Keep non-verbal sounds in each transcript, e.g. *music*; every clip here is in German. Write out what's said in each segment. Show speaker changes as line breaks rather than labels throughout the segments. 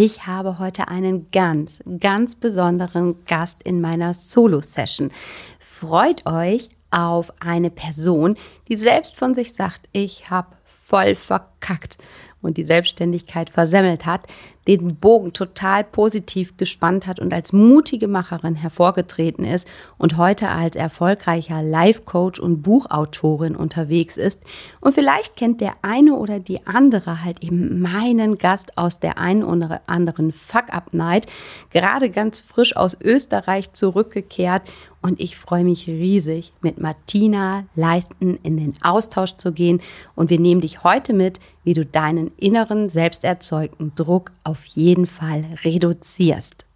Ich habe heute einen ganz, ganz besonderen Gast in meiner Solo-Session. Freut euch auf eine Person, die selbst von sich sagt, ich habe voll verkackt und die Selbstständigkeit versemmelt hat, den Bogen total positiv gespannt hat und als mutige Macherin hervorgetreten ist und heute als erfolgreicher Life-Coach und Buchautorin unterwegs ist. Und vielleicht kennt der eine oder die andere halt eben meinen Gast aus der einen oder anderen Fuck-Up-Night, gerade ganz frisch aus Österreich zurückgekehrt und ich freue mich riesig, mit Martina Leisten in den Austausch zu gehen. Und wir nehmen dich heute mit, wie du deinen inneren, selbsterzeugten Druck auf jeden Fall reduzierst.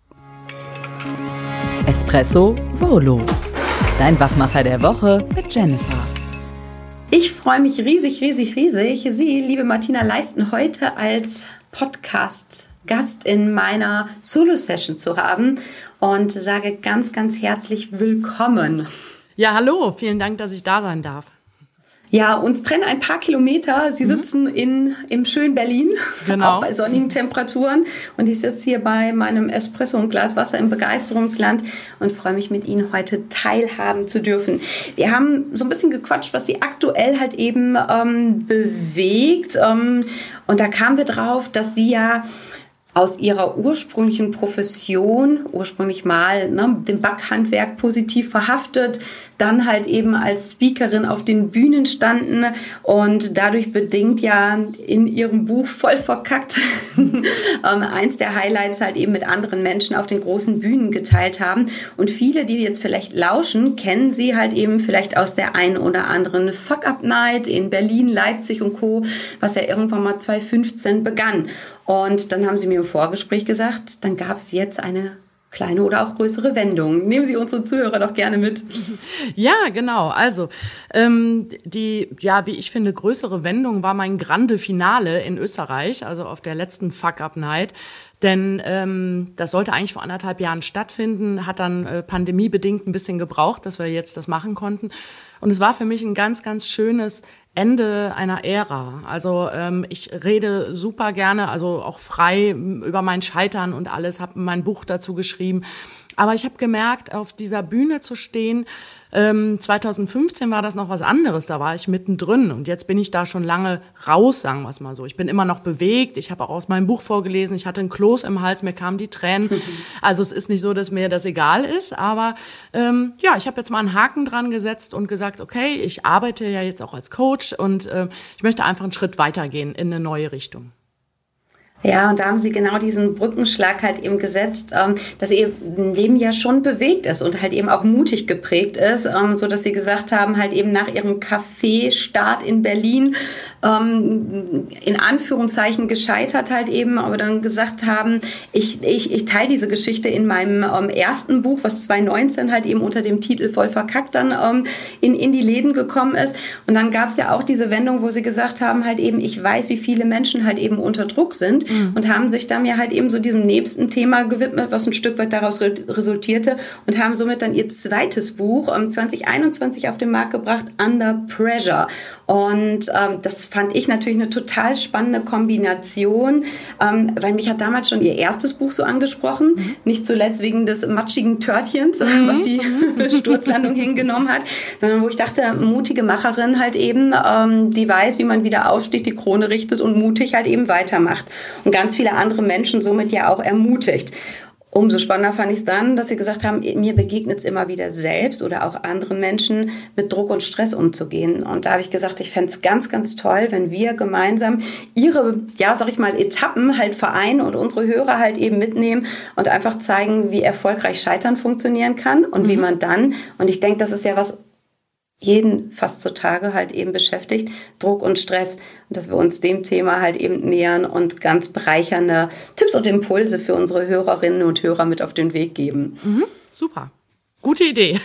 Espresso Solo. Dein Wachmacher der Woche mit Jennifer.
Ich freue mich riesig, riesig, riesig, Sie, liebe Martina Leisten, heute als Podcast Gast in meiner Solo-Session zu haben und sage ganz, ganz herzlich willkommen.
Ja, hallo, vielen Dank, dass ich da sein darf.
Ja, uns trennen ein paar Kilometer. Sie mhm. sitzen in, im schönen Berlin, genau. *laughs* auch bei sonnigen Temperaturen. Und ich sitze hier bei meinem Espresso und Glas Wasser im Begeisterungsland und freue mich, mit Ihnen heute teilhaben zu dürfen. Wir haben so ein bisschen gequatscht, was Sie aktuell halt eben ähm, bewegt. Ähm, und da kamen wir drauf, dass Sie ja aus ihrer ursprünglichen Profession, ursprünglich mal ne, dem Backhandwerk positiv verhaftet, dann halt eben als Speakerin auf den Bühnen standen und dadurch bedingt ja in ihrem Buch voll verkackt *laughs* ähm, eins der Highlights halt eben mit anderen Menschen auf den großen Bühnen geteilt haben. Und viele, die jetzt vielleicht lauschen, kennen sie halt eben vielleicht aus der einen oder anderen Fuck-Up-Night in Berlin, Leipzig und Co., was ja irgendwann mal 2015 begann. Und dann haben sie mir im Vorgespräch gesagt, dann gab es jetzt eine kleine oder auch größere Wendungen. Nehmen Sie unsere Zuhörer doch gerne mit. *laughs*
Ja, genau. Also ähm, die, ja, wie ich finde, größere Wendung war mein Grande Finale in Österreich, also auf der letzten Fuck-Up-Night. Denn ähm, das sollte eigentlich vor anderthalb Jahren stattfinden, hat dann äh, pandemiebedingt ein bisschen gebraucht, dass wir jetzt das machen konnten. Und es war für mich ein ganz, ganz schönes Ende einer Ära. Also ähm, ich rede super gerne, also auch frei über mein Scheitern und alles, habe mein Buch dazu geschrieben. Aber ich habe gemerkt, auf dieser Bühne zu stehen, ähm, 2015 war das noch was anderes, da war ich mittendrin und jetzt bin ich da schon lange raus, sagen wir es mal so. Ich bin immer noch bewegt, ich habe auch aus meinem Buch vorgelesen, ich hatte ein Kloß im Hals, mir kamen die Tränen. *laughs* Also es ist nicht so, dass mir das egal ist, aber ähm, ja, ich habe jetzt mal einen Haken dran gesetzt und gesagt, okay, ich arbeite ja jetzt auch als Coach und äh, ich möchte einfach einen Schritt weitergehen in eine neue Richtung.
Ja, und da haben Sie genau diesen Brückenschlag halt eben gesetzt, ähm, dass Ihr Leben ja schon bewegt ist und halt eben auch mutig geprägt ist, ähm, so dass Sie gesagt haben, halt eben nach Ihrem Café-Start in Berlin, ähm, in Anführungszeichen gescheitert halt eben, aber dann gesagt haben, ich, ich, ich teile diese Geschichte in meinem ersten Buch, was 2019 halt eben unter dem Titel Voll verkackt dann in, in die Läden gekommen ist. Und dann gab es ja auch diese Wendung, wo Sie gesagt haben, halt eben, ich weiß, wie viele Menschen halt eben unter Druck sind mhm. und haben sich dann ja halt eben so diesem nächsten Thema gewidmet, was ein Stück weit daraus re resultierte und haben somit dann ihr zweites Buch um, ähm, 2021 auf den Markt gebracht, Under Pressure. Und ähm, das fand ich natürlich eine total spannende Kombination, ähm, weil mich hat damals schon ihr erstes Buch so angesprochen, mhm. nicht zuletzt wegen des matschigen Törtchens, *laughs* mhm. was die *laughs* Sturzlandung hingenommen hat, sondern wo ich dachte, mutige Macherin halt eben, ähm, die weiß, wie man wieder aufsteht, die Krone richtet und mutig halt eben weitermacht und ganz viele andere Menschen somit ja auch ermutigt. Umso spannender fand ich es dann, dass sie gesagt haben, mir begegnet es immer wieder selbst oder auch anderen Menschen mit Druck und Stress umzugehen. Und da habe ich gesagt, ich fände es ganz, ganz toll, wenn wir gemeinsam ihre, ja, sag ich mal, Etappen halt vereinen und unsere Hörer halt eben mitnehmen und einfach zeigen, wie erfolgreich Scheitern funktionieren kann und mhm. wie man dann, und ich denke, das ist ja was jeden fast zutage halt eben beschäftigt, Druck und Stress und dass wir uns dem Thema halt eben nähern und ganz bereichernde Tipps und Impulse für unsere Hörerinnen und Hörer mit auf den Weg geben.
Mhm, super. Gute Idee.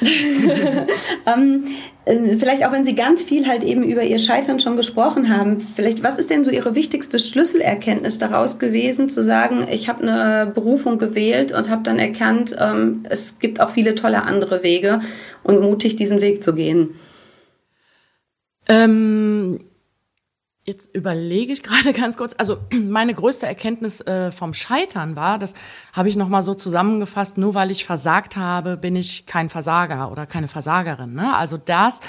*laughs*
ähm, äh, vielleicht auch, wenn Sie ganz viel halt eben über Ihr Scheitern schon gesprochen haben, vielleicht, was ist denn so Ihre wichtigste Schlüsselerkenntnis daraus gewesen, zu sagen, ich habe eine Berufung gewählt und habe dann erkannt, ähm, es gibt auch viele tolle andere Wege und mutig diesen Weg zu gehen?
Ähm, Jetzt überlege ich gerade *laughs* ganz kurz. Also *clears throat* meine größte Erkenntnis äh, vom Scheitern war, das habe ich noch mal so zusammengefasst. Nur weil ich versagt habe, bin ich kein Versager oder keine Versagerin. Ne? Also das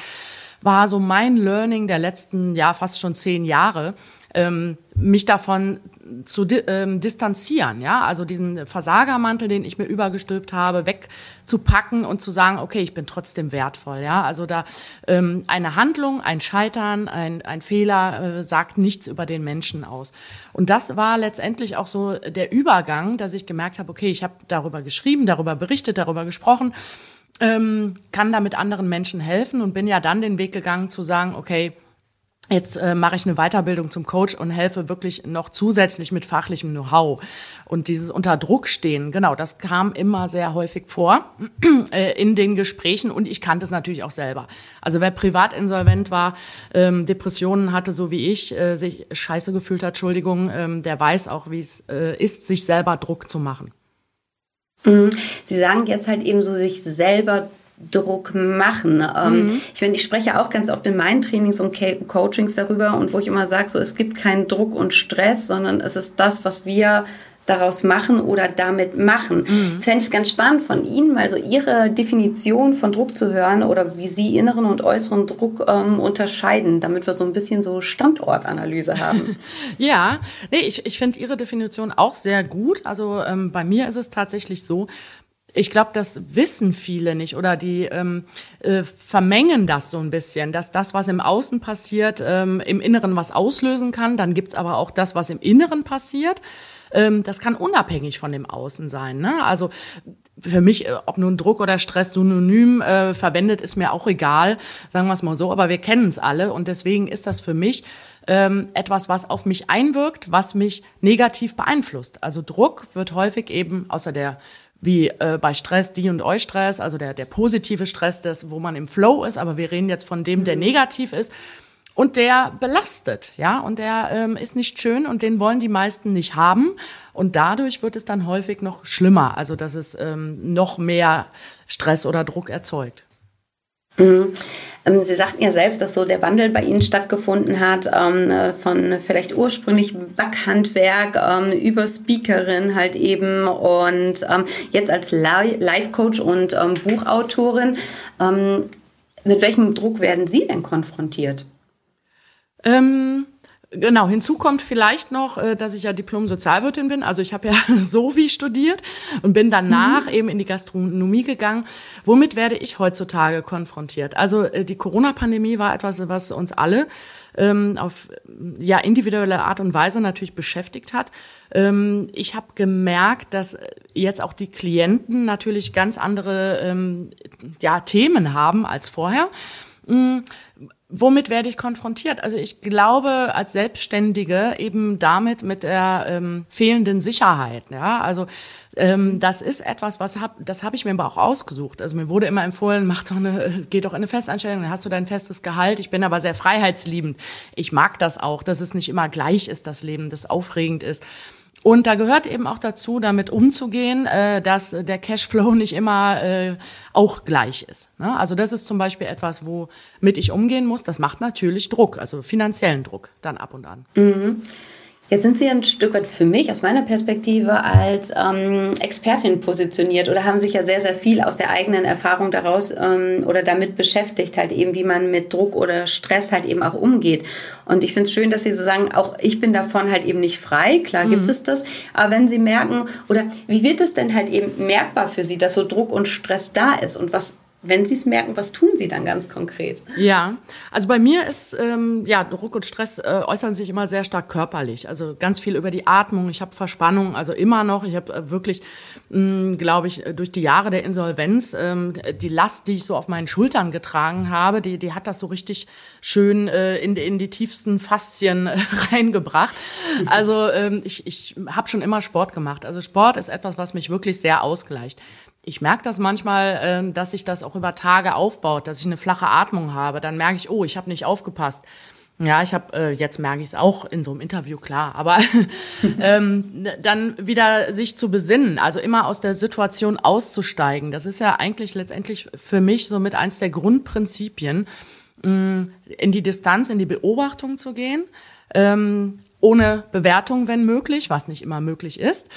war so mein Learning der letzten, ja fast schon zehn Jahre ähm, mich davon zu di ähm, distanzieren, ja, also diesen Versagermantel, den ich mir übergestülpt habe, wegzupacken und zu sagen, okay, ich bin trotzdem wertvoll, ja, also da ähm, eine Handlung, ein Scheitern, ein, ein Fehler äh, sagt nichts über den Menschen aus. Und das war letztendlich auch so der Übergang, dass ich gemerkt habe, okay, ich habe darüber geschrieben, darüber berichtet, darüber gesprochen, ähm, kann damit anderen Menschen helfen und bin ja dann den Weg gegangen zu sagen, okay, Jetzt äh, mache ich eine Weiterbildung zum Coach und helfe wirklich noch zusätzlich mit fachlichem Know-how. Und dieses unter Druck stehen, genau, das kam immer sehr häufig vor *clears throat* äh, in den Gesprächen und ich kannte es natürlich auch selber. Also wer privat insolvent war, ähm, Depressionen hatte, so wie ich, äh, sich scheiße gefühlt hat, Entschuldigung, ähm, der weiß auch, wie es äh, ist, sich selber Druck zu machen.
Mhm. Sie sagen jetzt halt eben so, sich selber Druck machen. Ähm, mhm. Ich meine, ich spreche auch ganz oft in meinen Trainings und Coachings darüber und wo ich immer sage, so es gibt keinen Druck und Stress, sondern es ist das, was wir daraus machen oder damit machen. Mhm. Jetzt fände ich es ganz spannend von Ihnen, mal so Ihre Definition von Druck zu hören oder wie Sie inneren und äußeren Druck ähm, unterscheiden, damit wir so ein bisschen so Standortanalyse haben. *laughs*
ja, nee, ich, ich finde Ihre Definition auch sehr gut. Also ähm, bei mir ist es tatsächlich so, ich glaube, das wissen viele nicht oder die ähm, äh, vermengen das so ein bisschen, dass das, was im Außen passiert, ähm, im Inneren was auslösen kann. Dann gibt's aber auch das, was im Inneren passiert. Ähm, das kann unabhängig von dem Außen sein. Ne? Also für mich, äh, ob nun Druck oder Stress synonym äh, verwendet, ist mir auch egal, sagen wir es mal so, aber wir kennen es alle und deswegen ist das für mich ähm, etwas, was auf mich einwirkt, was mich negativ beeinflusst. Also Druck wird häufig eben außer der wie äh, bei Stress, die und Eustress, also der, der positive Stress, das, wo man im Flow ist, aber wir reden jetzt von dem, der mhm. negativ ist. Und der belastet, ja, und der ähm, ist nicht schön und den wollen die meisten nicht haben. Und dadurch wird es dann häufig noch schlimmer, also dass es ähm, noch mehr Stress oder Druck erzeugt.
Mhm. Ähm, Sie sagten ja selbst, dass so der Wandel bei Ihnen stattgefunden hat, ähm, äh, von vielleicht ursprünglich Backhandwerk ähm, über Speakerin halt eben und jetzt als Life-Coach und Buchautorin. mit welchem Druck werden Sie denn konfrontiert?
Ähm Genau, hinzu kommt vielleicht noch, äh, dass ich ja Diplom-Sozialwirtin bin. Also ich habe ja *laughs* so wie studiert und bin danach mhm. eben in die Gastronomie gegangen. Womit werde ich heutzutage konfrontiert? Also äh, die Corona-Pandemie war etwas, was uns alle ähm, auf ja individuelle Art und Weise natürlich beschäftigt hat. Ähm, ich habe gemerkt, dass jetzt auch die Klienten natürlich ganz andere ähm, ja, Themen haben als vorher. Womit werde ich konfrontiert? Also ich glaube als Selbstständige eben damit mit der ähm, fehlenden Sicherheit. Ja, also ähm, das ist etwas, was hab, das habe ich mir aber auch ausgesucht. Also mir wurde immer empfohlen, mach doch eine, *laughs* geh doch in eine Festanstellung, dann hast du dein festes Gehalt. Ich bin aber sehr freiheitsliebend. Ich mag das auch, dass es nicht immer gleich ist, das Leben, das aufregend ist. Und da gehört eben auch dazu, damit umzugehen, äh, dass der Cashflow *laughs* nicht immer äh, auch gleich ist. Ne? Also das ist zum Beispiel etwas, womit ich umgehen muss. Das macht natürlich Druck, also finanziellen Druck dann ab und an.
Mhm. Jetzt sind Sie ein Stück weit für mich aus meiner Perspektive als ähm, Expertin positioniert oder haben sich ja sehr, sehr viel aus der eigenen Erfahrung daraus ähm, oder damit beschäftigt, halt eben, wie man mit Druck oder Stress halt eben auch umgeht. Und ich finde es schön, dass Sie so sagen, auch ich bin davon halt eben nicht frei. Klar gibt mhm. es das. Aber wenn Sie merken, oder wie wird es denn halt eben merkbar für Sie, dass so Druck und Stress da ist und was wenn Sie es merken, was tun Sie dann ganz konkret?
Ja, also bei mir ist, ähm, ja, Druck und Stress äh, äußern sich immer sehr stark körperlich. Also ganz viel über die Atmung. Ich habe Verspannung, also immer noch. Ich habe äh, wirklich, glaube ich, äh, durch die Jahre der Insolvenz, ähm, die Last, die ich so auf meinen Schultern getragen habe, die, die hat das so richtig schön äh, in, in die tiefsten Faszien äh, *laughs* reingebracht. Also ähm, ich, ich habe schon immer Sport gemacht. Also Sport ist etwas, was mich wirklich sehr ausgleicht ich merke das manchmal, ähm, dass sich das auch über Tage aufbaut, dass ich eine flache Atmung habe. Dann merke ich, oh, ich habe nicht aufgepasst. Ja, ich habe äh, jetzt merke ich es auch in so einem Interview klar, aber *laughs* ähm, dann wieder sich zu besinnen, also immer aus der Situation auszusteigen. Das ist ja eigentlich letztendlich für mich somit eins der Grundprinzipien, mh, in die Distanz, in die Beobachtung zu gehen Ähm, ohne Bewertung, wenn möglich, was nicht immer möglich ist.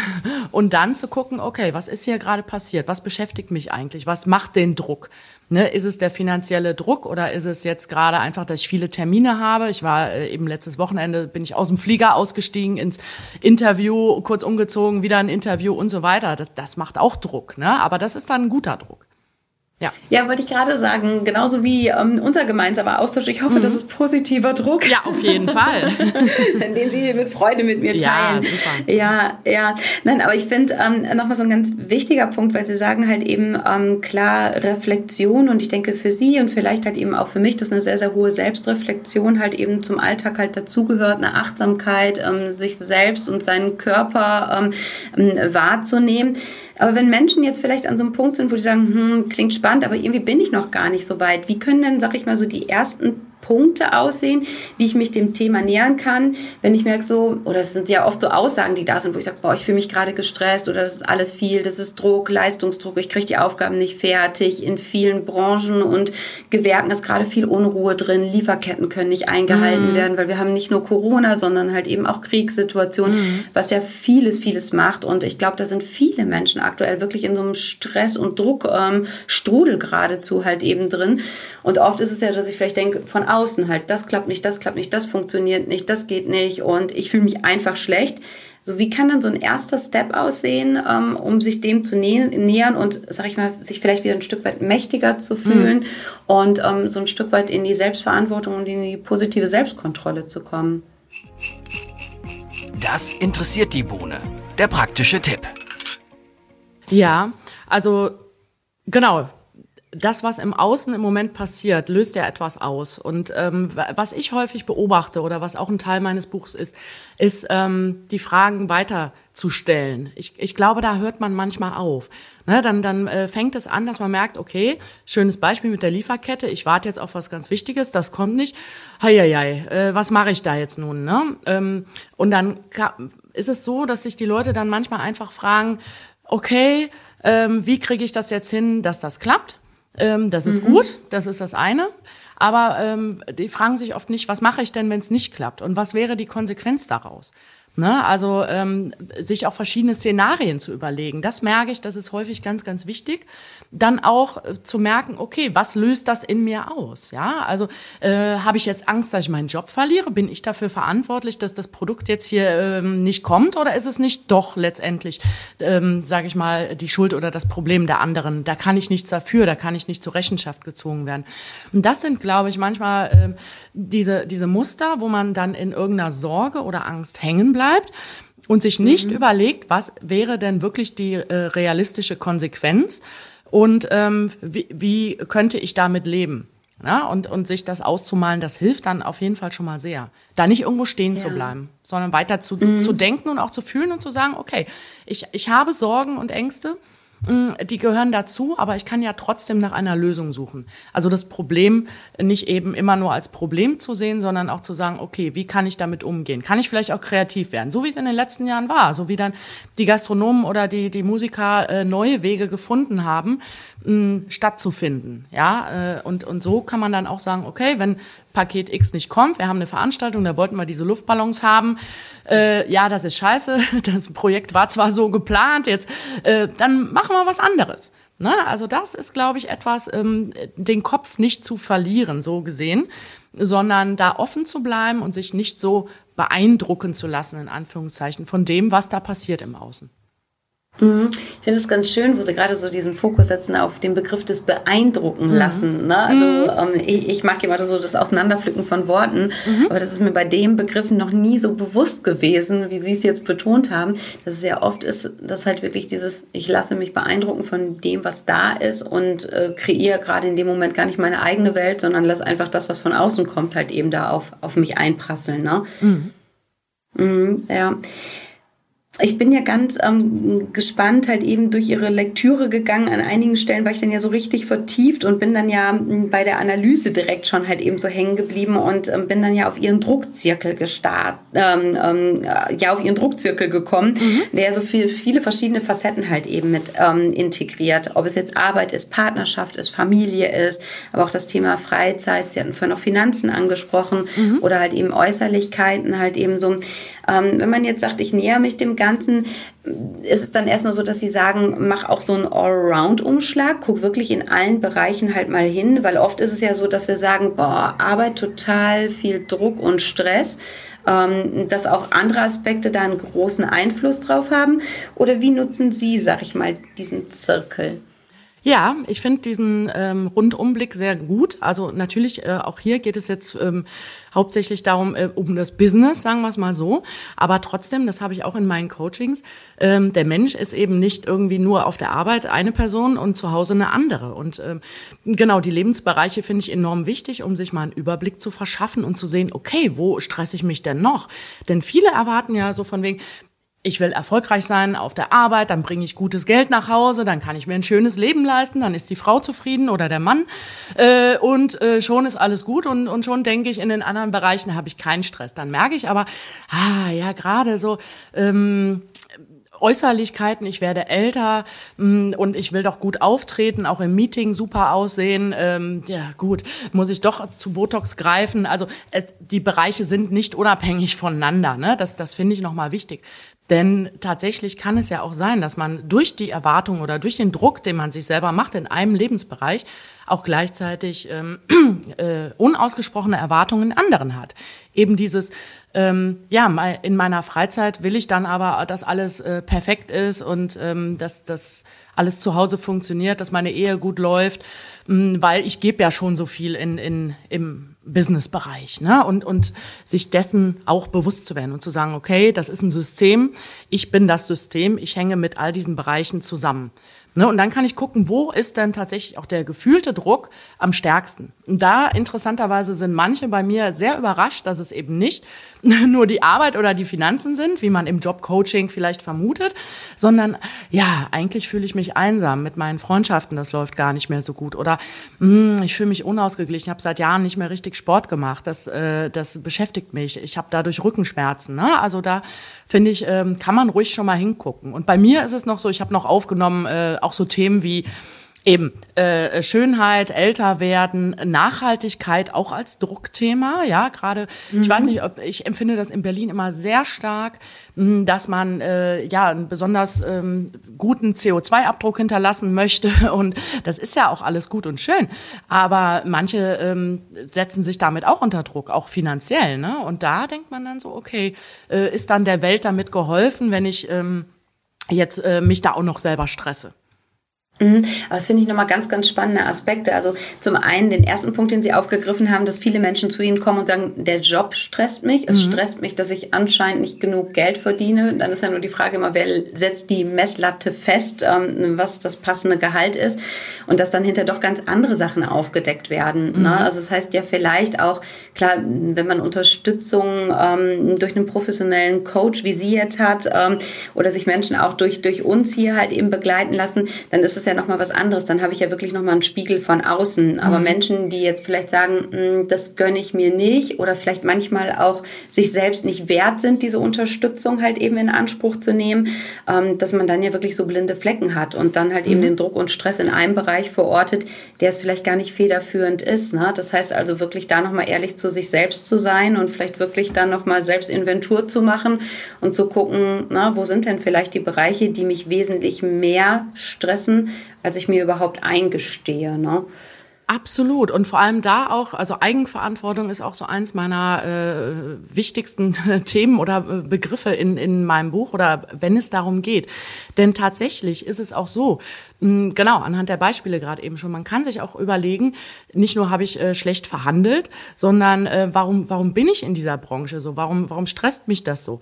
*laughs* Und dann zu gucken, okay, was ist hier gerade passiert? Was beschäftigt mich eigentlich? Was macht den Druck? Ne, ist es der finanzielle Druck oder ist es jetzt gerade einfach, dass ich viele Termine habe? Ich war äh, eben letztes Wochenende, bin ich aus dem Flieger ausgestiegen ins Interview, kurz umgezogen, wieder ein Interview und so weiter. Das, das macht auch Druck, ne? aber das ist dann ein guter Druck.
Ja. ja, wollte ich gerade sagen, genauso wie ähm, unser gemeinsamer Austausch. Ich hoffe, mhm. das ist positiver Druck.
Ja, auf jeden Fall. *laughs*
Den Sie mit Freude mit mir teilen. Ja, super. Ja, ja. Nein, aber ich finde ähm, nochmal so ein ganz wichtiger Punkt, weil Sie sagen halt eben ähm, klar Reflexion und ich denke für Sie und vielleicht halt eben auch für mich, dass eine sehr, sehr hohe Selbstreflexion halt eben zum Alltag halt dazugehört, eine Achtsamkeit, ähm, sich selbst und seinen Körper ähm, ähm wahrzunehmen. Aber wenn Menschen jetzt vielleicht an so einem Punkt sind, wo die sagen, hm, klingt spannend, aber irgendwie bin ich noch gar nicht so weit, wie können denn, sag ich mal, so die ersten Punkte aussehen, wie ich mich dem Thema nähern kann, wenn ich merke so, oder es sind ja oft so Aussagen, die da sind, wo ich sage, boah, ich fühle mich gerade gestresst oder das ist alles viel, das ist Druck, Leistungsdruck, ich kriege die Aufgaben nicht fertig. In vielen Branchen und Gewerken ist gerade viel Unruhe drin, Lieferketten können nicht eingehalten mhm. werden, weil wir haben nicht nur Corona, sondern halt eben auch Kriegssituationen, mhm. was ja vieles, vieles macht. Und ich glaube, da sind viele Menschen aktuell wirklich in so einem Stress- und Druckstrudel ähm, geradezu halt eben drin. Und oft ist es ja, dass ich vielleicht denke, von außen halt, das klappt nicht, das klappt nicht, das funktioniert nicht, das geht nicht und ich fühle mich einfach schlecht. So, wie kann dann so ein erster Step aussehen, ähm, um sich dem zu nähern und, sag ich mal, sich vielleicht wieder ein Stück weit mächtiger zu fühlen mhm. und ähm, so ein Stück weit in die Selbstverantwortung und in die positive Selbstkontrolle zu kommen?
Das interessiert die Bohne. Der praktische Tipp.
Ja, also genau, das, was im Außen im Moment passiert, löst ja etwas aus. Und ähm, was ich häufig beobachte oder was auch ein Teil meines Buchs ist, ist ähm, die Fragen weiterzustellen. Ich, ich glaube, da hört man manchmal auf. Ne, dann dann äh, fängt es an, dass man merkt, okay, schönes Beispiel mit der Lieferkette. Ich warte jetzt auf was ganz Wichtiges, das kommt nicht. Heieiei, äh, was mache ich da jetzt nun? Ne? Ähm, und dann ist es so, dass sich die Leute dann manchmal einfach fragen, okay, ähm, wie kriege ich das jetzt hin, dass das klappt? Ähm, das ist mhm. gut, das ist das eine. Aber ähm, die fragen sich oft nicht, was mache ich denn, wenn es nicht klappt? Und was wäre die Konsequenz daraus? Ne? Also ähm, sich auch verschiedene Szenarien zu überlegen. Das merke ich, das ist häufig ganz, ganz wichtig. Dann auch äh, zu merken, okay, was löst das in mir aus? Ja, also äh, habe ich jetzt Angst, dass ich meinen Job verliere? Bin ich dafür verantwortlich, dass das Produkt jetzt hier ähm, nicht kommt? Oder ist es nicht doch letztendlich, ähm, sage ich mal, die Schuld oder das Problem der anderen? Da kann ich nichts dafür, da kann ich nicht zur Rechenschaft gezogen werden. Und das sind, glaube ich, manchmal äh, diese, diese Muster, wo man dann in irgendeiner Sorge oder Angst hängen bleibt bleibt und sich nicht mhm. überlegt, was wäre denn wirklich die äh, realistische Konsequenz und ähm, wie, wie könnte ich damit leben. Ja, und, und sich das auszumalen, das hilft dann auf jeden Fall schon mal sehr. Da nicht irgendwo stehen ja. zu bleiben, sondern weiter zu, mhm. zu denken und auch zu fühlen und zu sagen, okay, ich, ich habe Sorgen und Ängste die gehören dazu, aber ich kann ja trotzdem nach einer Lösung suchen. Also das Problem nicht eben immer nur als Problem zu sehen, sondern auch zu sagen, okay, wie kann ich damit umgehen? Kann ich vielleicht auch kreativ werden? So wie es in den letzten Jahren war, so wie dann die Gastronomen oder die, die Musiker äh, neue Wege gefunden haben, mh, stattzufinden. Ja, äh, und, und so kann man dann auch sagen, okay, wenn Paket X nicht kommt, wir haben eine Veranstaltung, da wollten wir diese Luftballons haben, äh, ja, das ist scheiße, *laughs* das Projekt war zwar so geplant, jetzt, äh, dann machen wir was anderes. Ne? Also das ist, glaube ich, etwas, ähm, den Kopf nicht zu verlieren, so gesehen, sondern da offen zu bleiben und sich nicht so beeindrucken zu lassen, in Anführungszeichen, von dem, was da passiert im Außen.
Mhm. Ich finde es ganz schön, wo Sie gerade so diesen Fokus setzen auf den Begriff des Beeindrucken mhm. lassen. Ne? Also mhm. ähm, ich, ich, mag immer so das Auseinanderpflücken von Worten, mhm. aber das ist mir bei dem Begriff noch nie so bewusst gewesen, wie Sie es jetzt betont haben, dass es ja oft ist, dass halt wirklich dieses, ich lasse mich beeindrucken von dem, was da ist und äh, kreiere gerade in dem Moment gar nicht meine eigene Welt, sondern lasse einfach das, was von außen kommt, halt eben da auf, auf mich einprasseln. Ne? Mhm. Mhm, ja. Ich bin ja ganz ähm, gespannt halt eben durch ihre Lektüre gegangen. An einigen Stellen war ich dann ja so richtig vertieft und bin dann ja hm, bei der Analyse direkt schon halt eben so hängen geblieben und ähm, bin dann ja auf ihren Druckzirkel gestartet, ähm, ähm, ja auf ihren Druckzirkel gekommen, mhm. der so viel, viele verschiedene Facetten halt eben mit ähm, integriert. Ob es jetzt Arbeit ist, Partnerschaft ist, Familie ist, aber auch das Thema Freizeit. Sie hatten vorhin noch Finanzen angesprochen mhm. oder halt eben Äußerlichkeiten halt eben so. Ähm, wenn man jetzt sagt, ich näher mich dem Ganzen, ist es dann erstmal so, dass sie sagen, mach auch so einen Allround-Umschlag, guck wirklich in allen Bereichen halt mal hin, weil oft ist es ja so, dass wir sagen, boah, Arbeit total viel Druck und Stress, ähm, dass auch andere Aspekte da einen großen Einfluss drauf haben. Oder wie nutzen Sie, sag ich mal, diesen Zirkel?
Ja, ich finde diesen ähm, Rundumblick sehr gut. Also natürlich, äh, auch hier geht es jetzt ähm, hauptsächlich darum, äh, um das Business, sagen wir es mal so. Aber trotzdem, das habe ich auch in meinen Coachings, ähm, der Mensch ist eben nicht irgendwie nur auf der Arbeit eine Person und zu Hause eine andere. Und ähm, genau, die Lebensbereiche finde ich enorm wichtig, um sich mal einen Überblick zu verschaffen und zu sehen, okay, wo stresse ich mich denn noch? Denn viele erwarten ja so von wegen, ich will erfolgreich sein auf der Arbeit, dann bringe ich gutes Geld nach Hause, dann kann ich mir ein schönes Leben leisten, dann ist die Frau zufrieden oder der Mann äh, und äh, schon ist alles gut und, und schon denke ich, in den anderen Bereichen habe ich keinen Stress. Dann merke ich aber, ah ja, gerade so ähm, Äußerlichkeiten, ich werde älter mh, mm, und ich will doch gut auftreten, auch im Meeting super aussehen. Ähm, ja gut, muss ich doch zu Botox greifen. Also es, die Bereiche sind nicht unabhängig voneinander. Ne? Das, das finde ich nochmal wichtig. Denn tatsächlich kann es ja auch sein, dass man durch die Erwartung oder durch den Druck, den man sich selber macht in einem Lebensbereich, auch gleichzeitig ähm, *clears throat* äh, unausgesprochene Erwartungen in anderen hat. Eben dieses, ähm, ja, in meiner Freizeit will ich dann aber, dass alles äh, perfekt ist und ähm, dass das alles zu Hause funktioniert, dass meine Ehe gut läuft, mh, weil ich gebe ja schon so viel in, in, im Businessbereich, ne? Und, und sich dessen auch bewusst zu werden und zu sagen, okay, das ist ein System, ich bin das System, ich hänge mit all diesen Bereichen zusammen. Ne, und dann kann ich gucken, wo ist denn tatsächlich auch der gefühlte Druck am stärksten. Da interessanterweise sind manche bei mir sehr überrascht, dass es eben nicht *laughs* nur die Arbeit oder die Finanzen sind, wie man im Jobcoaching vielleicht vermutet, sondern ja, eigentlich fühle ich mich einsam mit meinen Freundschaften, das läuft gar nicht mehr so gut. Oder mh, hm, ich fühle mich unausgeglichen, ich habe seit Jahren nicht mehr richtig Sport gemacht, das, äh, das beschäftigt mich, ich habe dadurch Rückenschmerzen. Ne? Also da finde ich, ähm, kann man ruhig schon mal hingucken. Und bei mir ist es noch so, ich habe noch aufgenommen, äh, auch so Themen wie Eben, äh, Schönheit, älter werden, Nachhaltigkeit auch als Druckthema, ja, gerade, mhm. ich weiß nicht, ob, ich empfinde das in Berlin immer sehr stark, mh, dass man, äh, ja, einen besonders ähm, guten CO2-Abdruck hinterlassen möchte *laughs* und das ist ja auch alles gut und schön, aber manche ähm, setzen sich damit auch unter Druck, auch finanziell, ne, und da denkt man dann so, okay, äh, ist dann der Welt damit geholfen, wenn ich ähm, jetzt äh, mich da auch noch selber stresse?
Mhm. Aber das finde ich nochmal ganz, ganz spannende Aspekte. Also zum einen den ersten Punkt, den Sie aufgegriffen haben, dass viele Menschen zu Ihnen kommen und sagen, der Job stresst mich. Es mhm. stresst mich, dass ich anscheinend nicht genug Geld verdiene. Dann ist ja nur die Frage immer, wer setzt die Messlatte fest, ähm, was das passende Gehalt ist. Und dass dann hinter doch ganz andere Sachen aufgedeckt werden. Mhm. Ne? Also das heißt ja vielleicht auch, klar, wenn man Unterstützung ähm, durch einen professionellen Coach, wie Sie jetzt hat, ähm, oder sich Menschen auch durch, durch uns hier halt eben begleiten lassen, dann ist es ja ja nochmal was anderes. Dann habe ich ja wirklich nochmal einen Spiegel von außen. Aber mhm. Menschen, die jetzt vielleicht sagen, hm, das gönne ich mir nicht oder vielleicht manchmal auch sich selbst nicht wert sind, diese Unterstützung halt eben in Anspruch zu nehmen, ähm, dass man dann ja wirklich so blinde Flecken hat und dann halt mhm. eben den Druck und Stress in einem Bereich verortet, der es vielleicht gar nicht federführend ist. Ne? Das heißt also wirklich da nochmal ehrlich zu sich selbst zu sein und vielleicht wirklich dann nochmal selbst Inventur zu machen und zu gucken, na, wo sind denn vielleicht die Bereiche, die mich wesentlich mehr stressen, als ich mir überhaupt eingestehe. Ne?
Absolut. Und vor allem da auch, also Eigenverantwortung ist auch so eins meiner äh, wichtigsten *laughs* Themen oder äh, Begriffe in, in meinem Buch oder wenn es darum geht. Denn tatsächlich ist es auch so, genau, anhand der Beispiele gerade eben schon, man kann sich auch überlegen, nicht nur habe ich äh, schlecht verhandelt, sondern äh, warum, warum bin ich in dieser Branche so? Warum, warum stresst mich das so?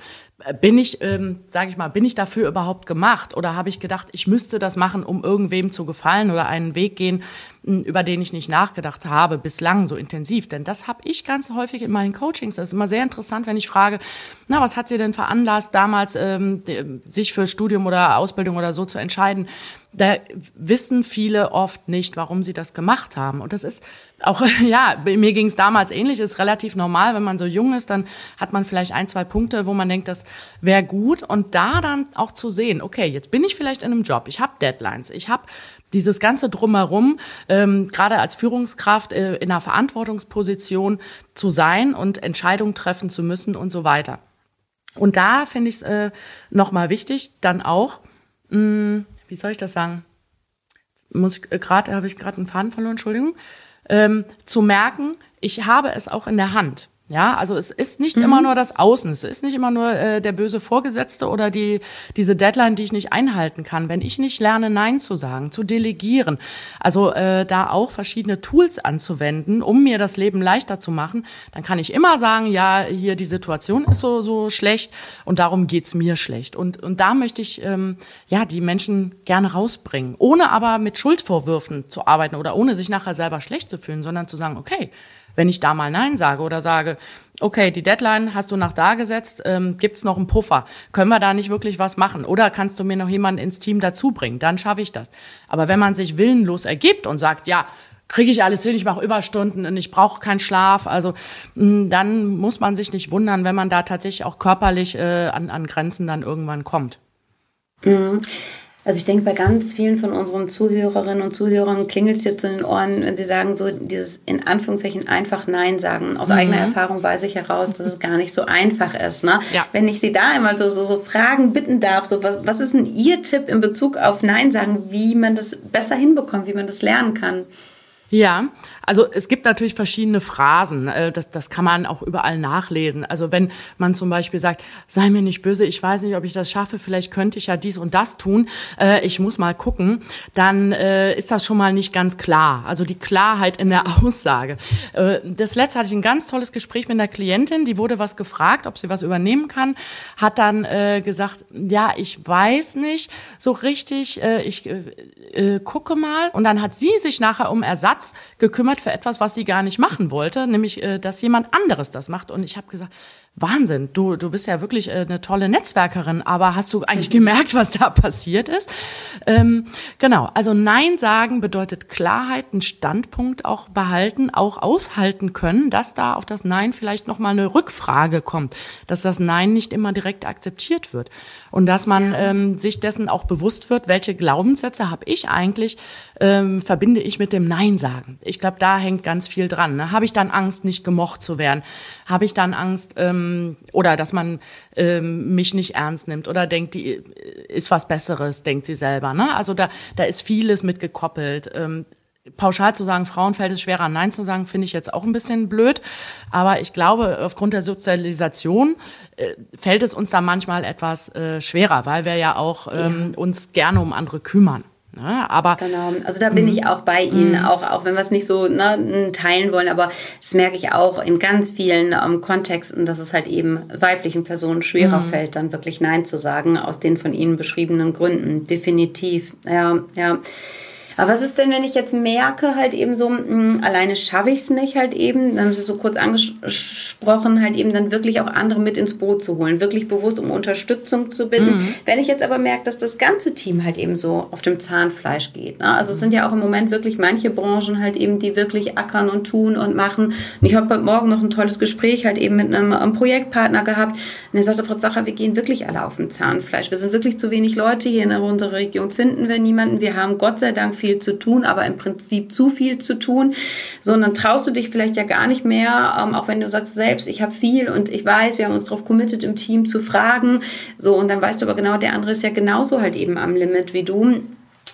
bin ich, ähm, sage ich mal, bin ich dafür überhaupt gemacht? Oder habe ich gedacht, ich müsste das machen, um irgendwem zu gefallen oder einen Weg gehen, über den ich nicht nicht nachgedacht habe bislang so intensiv. Denn das habe ich ganz häufig in meinen Coachings. Das ist immer sehr interessant, wenn ich frage, na, was hat sie denn veranlasst, damals ähm, sich für Studium oder Ausbildung oder so zu entscheiden? Da wissen viele oft nicht, warum sie das gemacht haben. Und das ist auch, *laughs* ja, mir ging es damals ähnlich, ist relativ normal, wenn man so jung ist, dann hat man vielleicht ein, zwei Punkte, wo man denkt, das wäre gut. Und da dann auch zu sehen, okay, jetzt bin ich vielleicht in einem Job, ich habe Deadlines, ich habe dieses ganze drumherum, ähm, gerade als Führungskraft äh, in einer Verantwortungsposition zu sein und Entscheidungen treffen zu müssen und so weiter. Und da finde ich es äh, nochmal wichtig, dann auch, mh, hm, wie soll ich das sagen? Muss ich äh, gerade, habe ich gerade einen Faden verloren, Entschuldigung ähm, zu merken, ich habe es auch in der Hand. Ja, also es ist nicht mhm. immer nur das Außen, es ist nicht immer nur äh, der böse Vorgesetzte oder die diese Deadline, die ich nicht einhalten kann. Wenn ich nicht lerne, Nein zu sagen, zu delegieren, also äh, da auch verschiedene Tools anzuwenden, um mir das Leben leichter zu machen, dann kann ich immer sagen, ja, hier die Situation ist so so schlecht und darum geht's mir schlecht. Und und da möchte ich ähm, ja die Menschen gerne rausbringen, ohne aber mit Schuldvorwürfen zu arbeiten oder ohne sich nachher selber schlecht zu fühlen, sondern zu sagen, okay wenn ich da mal Nein sage oder sage, okay, die Deadline hast du nach da gesetzt, ähm, gibt's noch einen Puffer? Können wir da nicht wirklich was machen? Oder kannst du mir noch jemanden ins Team dazu bringen? Dann schaffe ich das. Aber wenn man sich willenlos ergibt und sagt, ja, kriege ich alles hin, ich mache Überstunden und ich brauche keinen Schlaf. Also mm, dann muss man sich nicht wundern, wenn man da tatsächlich auch körperlich äh, an, an Grenzen dann irgendwann kommt.
Mhm. Also ich denke, bei ganz vielen von unseren Zuhörerinnen und Zuhörern klingelt es jetzt in den Ohren, wenn sie sagen, so dieses in Anführungszeichen einfach Nein sagen. Aus mhm. eigener Erfahrung weiß ich heraus, dass es gar nicht so einfach ist. Ne? Ja. Wenn ich Sie da einmal so, so, so fragen, bitten darf, so was, was ist denn Ihr Tipp in Bezug auf Nein sagen, wie man das besser hinbekommt, wie man das lernen kann?
Ja, also es gibt natürlich verschiedene Phrasen. Äh, das, das kann man auch überall nachlesen. Also wenn man zum Beispiel sagt, sei mir nicht böse, ich weiß nicht, ob ich das schaffe, vielleicht könnte ich ja dies und das tun, äh, ich muss mal gucken, dann äh, ist das schon mal nicht ganz klar. Also die Klarheit in der *laughs* Aussage. Das letzte hatte ich ein ganz tolles Gespräch mit einer Klientin, die wurde was gefragt, ob sie was übernehmen kann, hat dann gesagt, ja, ich weiß nicht so richtig, ich gucke mal. Und dann hat sie sich nachher um Ersatz gekümmert für etwas, was sie gar nicht machen wollte, nämlich, äh, dass jemand anderes das macht. Und ich habe gesagt, Wahnsinn, du, du bist ja wirklich äh, eine tolle Netzwerkerin, aber hast du eigentlich gemerkt, was da passiert ist? Ähm, genau, also Nein sagen bedeutet Klarheit, einen Standpunkt auch behalten, auch aushalten können, dass da auf das Nein vielleicht nochmal eine Rückfrage kommt, dass das Nein nicht immer direkt akzeptiert wird und dass man ähm, sich dessen auch bewusst wird, welche Glaubenssätze habe ich eigentlich, ähm, verbinde ich mit dem Nein sagen. Ich glaube, da hängt ganz viel dran. Ne? Habe ich dann Angst, nicht gemocht zu werden? Habe ich dann Angst, ähm, ähm, oder dass man ähm, mich nicht ernst nimmt oder denkt, die äh, ist was Besseres, denkt sie selber. Ne? Also da, da ist vieles mit gekoppelt. Ähm, pauschal zu sagen, Frauen fällt es schwerer, Nein zu sagen, finde ich jetzt auch ein bisschen blöd. Aber ich glaube, aufgrund der Sozialisation äh, fällt es uns da manchmal etwas äh, schwerer, weil wir ja auch ähm, ja. uns gerne um andere kümmern. Ne? Aber
genau, also da bin mhm. ich auch bei Ihnen, mhm. auch, auch wenn wir es nicht so ne, teilen wollen, aber das merke ich auch in ganz vielen ähm, Kontexten, dass es halt eben weiblichen Personen schwerer mhm. fällt, dann wirklich Nein zu sagen, aus den von Ihnen beschriebenen Gründen. Definitiv, ja, ja. Aber was ist denn, wenn ich jetzt merke, halt eben so, mh, hm, alleine schaffe ich es nicht halt eben, dann haben Sie so kurz angesprochen, halt eben dann wirklich auch andere mit ins Boot zu holen, wirklich bewusst um Unterstützung zu bitten. Mhm. Wenn ich jetzt aber merke, dass das ganze Team halt eben so auf dem Zahnfleisch geht. Ne? Also es sind ja auch im Moment wirklich manche Branchen halt eben, die wirklich ackern und tun und machen. Und ich habe heute Morgen noch ein tolles Gespräch halt eben mit einem, einem Projektpartner gehabt. Und er sagte, Frau Zacher, wir gehen wirklich alle auf dem Zahnfleisch. Wir sind wirklich zu wenig Leute hier in unserer Region, finden wir niemanden. Wir haben Gott sei Dank viel viel zu tun, aber im Prinzip zu viel zu tun, sondern traust du dich vielleicht ja gar nicht mehr, ähm, auch wenn du sagst selbst, ich habe viel und ich weiß, wir haben uns darauf committed, im Team zu fragen. So, und dann weißt du aber genau, der andere ist ja genauso halt eben am Limit wie du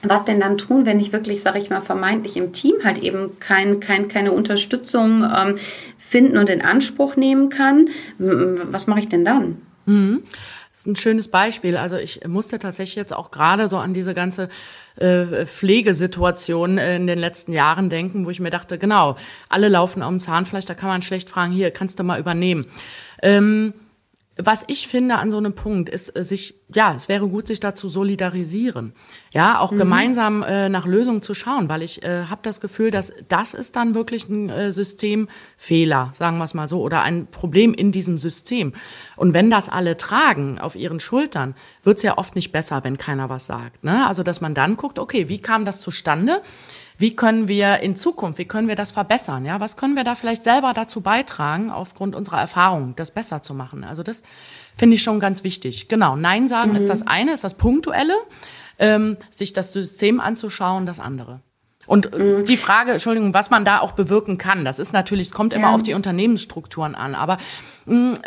was denn dann tun, wenn ich wirklich, sage ich mal, vermeintlich im Team halt eben kein, kein, keine Unterstützung ähm, finden und in Anspruch nehmen kann? Was mache ich denn dann?
Mhm. Das ist ein schönes Beispiel. Also ich musste tatsächlich jetzt auch gerade so an diese ganze äh, Pflegesituation in den letzten Jahren denken, wo ich mir dachte, genau, alle laufen am Zahnfleisch, da kann man schlecht fragen, hier, kannst du mal übernehmen. Ähm, was ich finde an so einem Punkt ist, äh, sich, ja, es wäre gut, sich da zu solidarisieren. Ja, auch mhm. gemeinsam äh, nach Lösungen zu schauen, weil ich äh, habe das Gefühl, dass das ist dann wirklich ein äh, Systemfehler, sagen wir es mal so, oder ein Problem in diesem System. Und wenn das alle tragen auf ihren Schultern, wird es ja oft nicht besser, wenn keiner was sagt. Ne? Also, dass man dann guckt, okay, wie kam das zustande? Wie können wir in Zukunft, wie können wir das verbessern? Ja, was können wir da vielleicht selber dazu beitragen, aufgrund unserer Erfahrung, das besser zu machen? Also das finde ich schon ganz wichtig. Genau, Nein sagen mhm. ist das eine, ist das Punktuelle, ähm, sich das System anzuschauen, das andere. Und mhm. die Frage, Entschuldigung, was man da auch bewirken kann, das ist natürlich, es kommt immer ja. auf die Unternehmensstrukturen an, aber mh,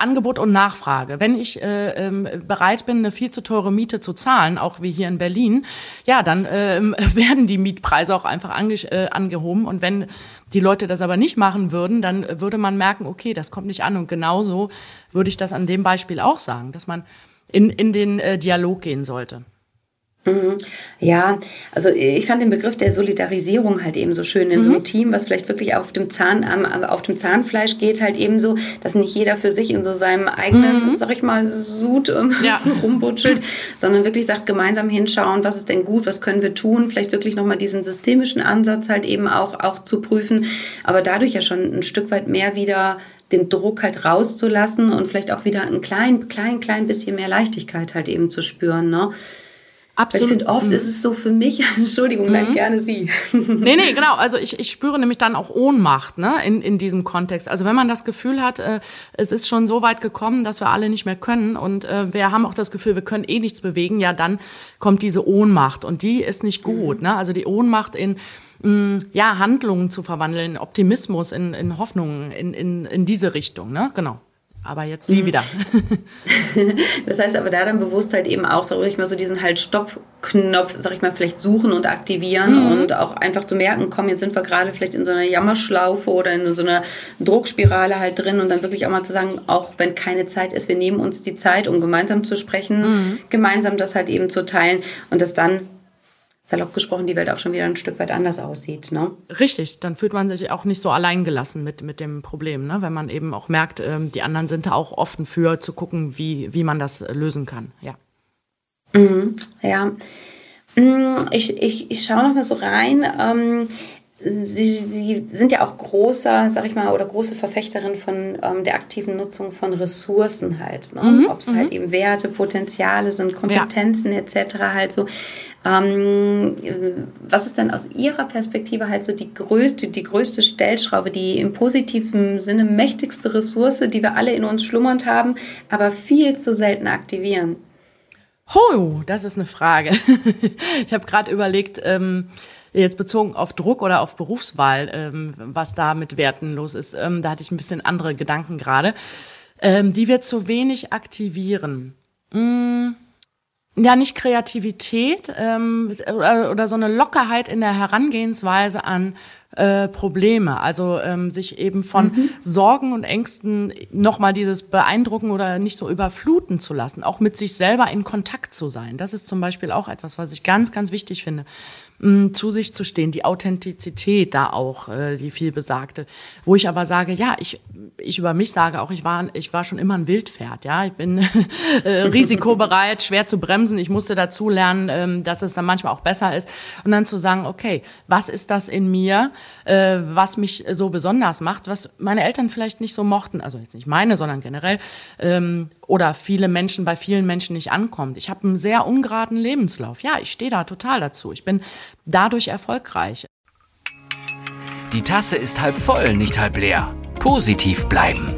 Angebot und Nachfrage. Wenn ich äh, ähm, bereit bin, eine viel zu teure Miete zu zahlen, auch wie hier in Berlin, ja, dann äh, *laughs* werden die Mietpreise auch einfach ange äh, angehoben. Und wenn die Leute das aber nicht machen würden, dann würde man merken, okay, das kommt nicht an. Und genauso würde ich das an dem Beispiel auch sagen, dass man in, in den äh, Dialog gehen sollte.
Mhm. Ja, also ich fand den Begriff der Solidarisierung halt eben so schön in mhm. so einem. Team, was vielleicht wirklich auf dem Zahn, auf dem Zahnfleisch geht, halt eben so, dass nicht jeder für sich in so seinem eigenen, mhm. sag ich mal, Sud ähm, ja. *laughs* rumbutschelt, sondern wirklich sagt, gemeinsam hinschauen, was ist denn gut, was können wir tun, vielleicht wirklich nochmal diesen systemischen Ansatz halt eben auch, auch zu prüfen, aber dadurch ja schon ein Stück weit mehr wieder den Druck halt rauszulassen und vielleicht auch wieder ein klein, klein, klein bisschen mehr Leichtigkeit halt eben zu spüren, ne? Absolut. Weil ich finde, oft mhm. ist es so für mich, *laughs* Entschuldigung, mhm. dann gerne Sie. *laughs*
nee, nee, genau. Also ich, ich spüre nämlich dann auch Ohnmacht ne, in, in diesem Kontext. Also wenn man das Gefühl hat, äh, es ist schon so weit gekommen, dass wir alle nicht mehr können und äh, wir haben auch das Gefühl, wir können eh nichts bewegen, ja, dann kommt diese Ohnmacht und die ist nicht gut. Mhm. Ne? Also die Ohnmacht in mh, mm, ja, Handlungen zu verwandeln, Optimismus in, in Hoffnungen in, in, in diese Richtung. Ne? Genau. Aber jetzt sie mhm. wieder. *laughs*
das heißt aber da dann bewusst halt eben auch, sag ich mal, so diesen halt Stopp-Knopf, sag ich mal, vielleicht suchen und aktivieren mhm. und auch einfach zu merken, komm, jetzt sind wir gerade vielleicht in so einer Jammerschlaufe oder in so einer Druckspirale halt drin und dann wirklich auch mal zu sagen, auch wenn keine Zeit ist, wir nehmen uns die Zeit, um gemeinsam zu sprechen, mhm. gemeinsam das halt eben zu teilen und das dann salopp gesprochen die Welt auch schon wieder ein Stück weit anders aussieht. Ne?
Richtig, dann fühlt man sich auch nicht so alleingelassen mit, mit dem Problem, ne? wenn man eben auch merkt, ähm, die anderen sind da auch offen für zu gucken, wie, wie man das lösen kann. Ja.
Mhm, ja. Mm, ich, ich, ich schaue noch mal so rein. Ähm, Sie, Sie sind ja auch großer, sag ich mal, oder große Verfechterin von ähm, der aktiven Nutzung von Ressourcen halt. Ne? Mhm, Ob es halt mhm. eben Werte, Potenziale sind, Kompetenzen ja. etc. halt so. Ähm, was ist denn aus Ihrer Perspektive halt so die größte, die größte Stellschraube, die im positiven Sinne mächtigste Ressource, die wir alle in uns schlummernd haben, aber viel zu selten aktivieren?
Oh, das ist eine Frage. *laughs* ich habe gerade überlegt, ähm, jetzt bezogen auf Druck oder auf Berufswahl, ähm, was da mit Werten los ist. Ähm, da hatte ich ein bisschen andere Gedanken gerade, ähm, die wir zu wenig aktivieren. Mmh ja, nicht Kreativität ähm, oder, oder so eine Lockerheit in der Herangehensweise an äh, Probleme. Also ähm, sich eben von mhm. Sorgen und Ängsten nochmal dieses beeindrucken oder nicht so überfluten zu lassen, auch mit sich selber in Kontakt zu sein. Das ist zum Beispiel auch etwas, was ich ganz, ganz wichtig finde mh, zu sich zu stehen, die Authentizität da auch, äh, die viel besagte. Wo ich aber sage, ja, ich, ich über mich sage auch, ich war, ich war schon immer ein Wildpferd, ja, ich bin *laughs* äh, risikobereit, schwer zu bremsen. Ich musste dazu lernen, ähm, dass es dann manchmal auch besser ist und dann zu sagen, okay, was ist das in mir, äh, was mich so besonders macht, was meine Eltern vielleicht nicht so mochten, also jetzt nicht meine, sondern generell, ähm, oder viele Menschen bei vielen Menschen nicht ankommt. Ich habe einen sehr ungeraden Lebenslauf. Ja, ich stehe da total dazu. Ich bin dadurch erfolgreich.
Die Tasse ist halb voll, nicht halb leer. Positiv bleiben.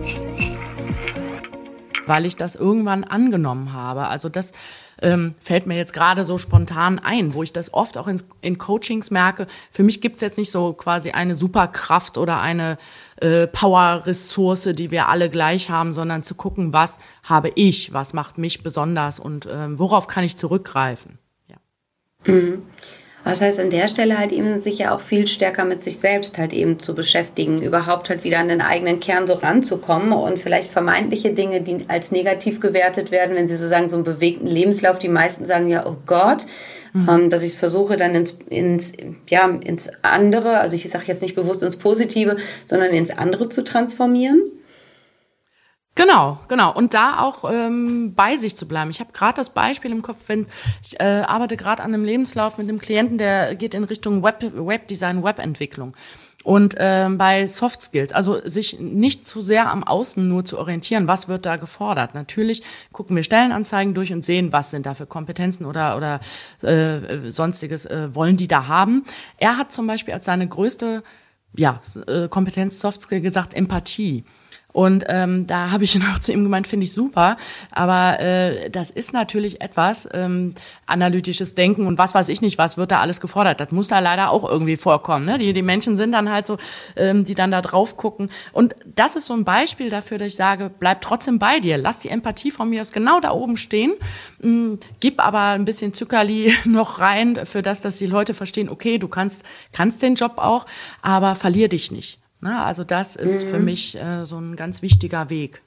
Weil ich das irgendwann angenommen habe. Also das ähm, fällt mir jetzt gerade so spontan ein, wo ich das oft auch in, in Coachings merke. Für mich gibt's jetzt nicht so quasi eine Superkraft oder eine äh, Power-Ressource, die wir alle gleich haben, sondern zu gucken, was habe ich, was macht mich besonders und äh, worauf kann ich zurückgreifen. Ja.
Mhm. Was heißt an der Stelle halt eben sich ja auch viel stärker mit sich selbst halt eben zu beschäftigen, überhaupt halt wieder an den eigenen Kern so ranzukommen und vielleicht vermeintliche Dinge, die als negativ gewertet werden, wenn sie so sagen, so einen bewegten Lebenslauf, die meisten sagen ja, oh Gott, mhm. ähm, dass ich es versuche dann ins, ins, ja, ins andere, also ich sage jetzt nicht bewusst ins Positive, sondern ins andere zu transformieren.
Genau, genau. Und da auch ähm, bei sich zu bleiben. Ich habe gerade das Beispiel im Kopf, wenn ich äh, arbeite gerade an einem Lebenslauf mit einem Klienten, der geht in Richtung Web, Webdesign, Webentwicklung. Und ähm, bei Soft Skills, also sich nicht zu sehr am Außen nur zu orientieren, was wird da gefordert. Natürlich gucken wir Stellenanzeigen durch und sehen, was sind da für Kompetenzen oder, oder äh, sonstiges äh, wollen die da haben. Er hat zum Beispiel als seine größte ja, äh, Kompetenz Soft Skill gesagt, Empathie. Und ähm, da habe ich *laughs* noch zu ihm gemeint, finde ich super. Aber äh, das ist natürlich etwas, ähm, analytisches Denken und was weiß ich nicht, was wird da alles gefordert. Das muss da leider auch irgendwie vorkommen. Ne? Die, die Menschen sind dann halt so, ähm, die dann da drauf gucken. Und das ist so ein Beispiel dafür, dass ich sage, bleib trotzdem bei dir. Lass die Empathie von mir aus genau da oben stehen. Ähm, gib aber ein bisschen Zuckerli *laughs* noch rein, für das, dass die Leute verstehen, okay, du kannst, kannst den Job auch, aber verlier dich nicht. Na, also das ist mhm. für mich äh, so ein ganz wichtiger Weg.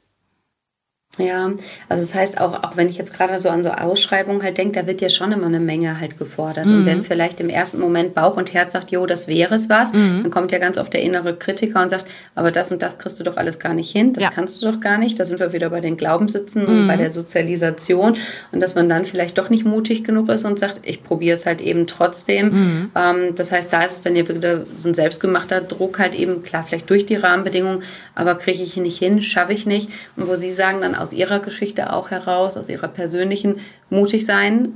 Ja, also das heißt auch, auch wenn ich jetzt gerade so an so Ausschreibungen halt denke, da wird ja schon immer eine Menge halt gefordert. Mhm. Und wenn vielleicht im ersten Moment Bauch und Herz sagt, jo, das wäre es was, mhm. dann kommt ja ganz oft der innere Kritiker und sagt, aber das und das kriegst du doch alles gar nicht hin, das ja. kannst du doch gar nicht. Da sind wir wieder bei den Glaubenssitzen mhm. und bei der Sozialisation und dass man dann vielleicht doch nicht mutig genug ist und sagt, ich probiere es halt eben trotzdem. Mhm. Ähm, das heißt, da ist es dann ja wieder so ein selbstgemachter Druck halt eben, klar, vielleicht durch die Rahmenbedingungen, aber kriege ich nicht hin, schaffe ich nicht. Und wo Sie sagen dann aus Ihrer Geschichte auch heraus, aus Ihrer persönlichen, mutig sein,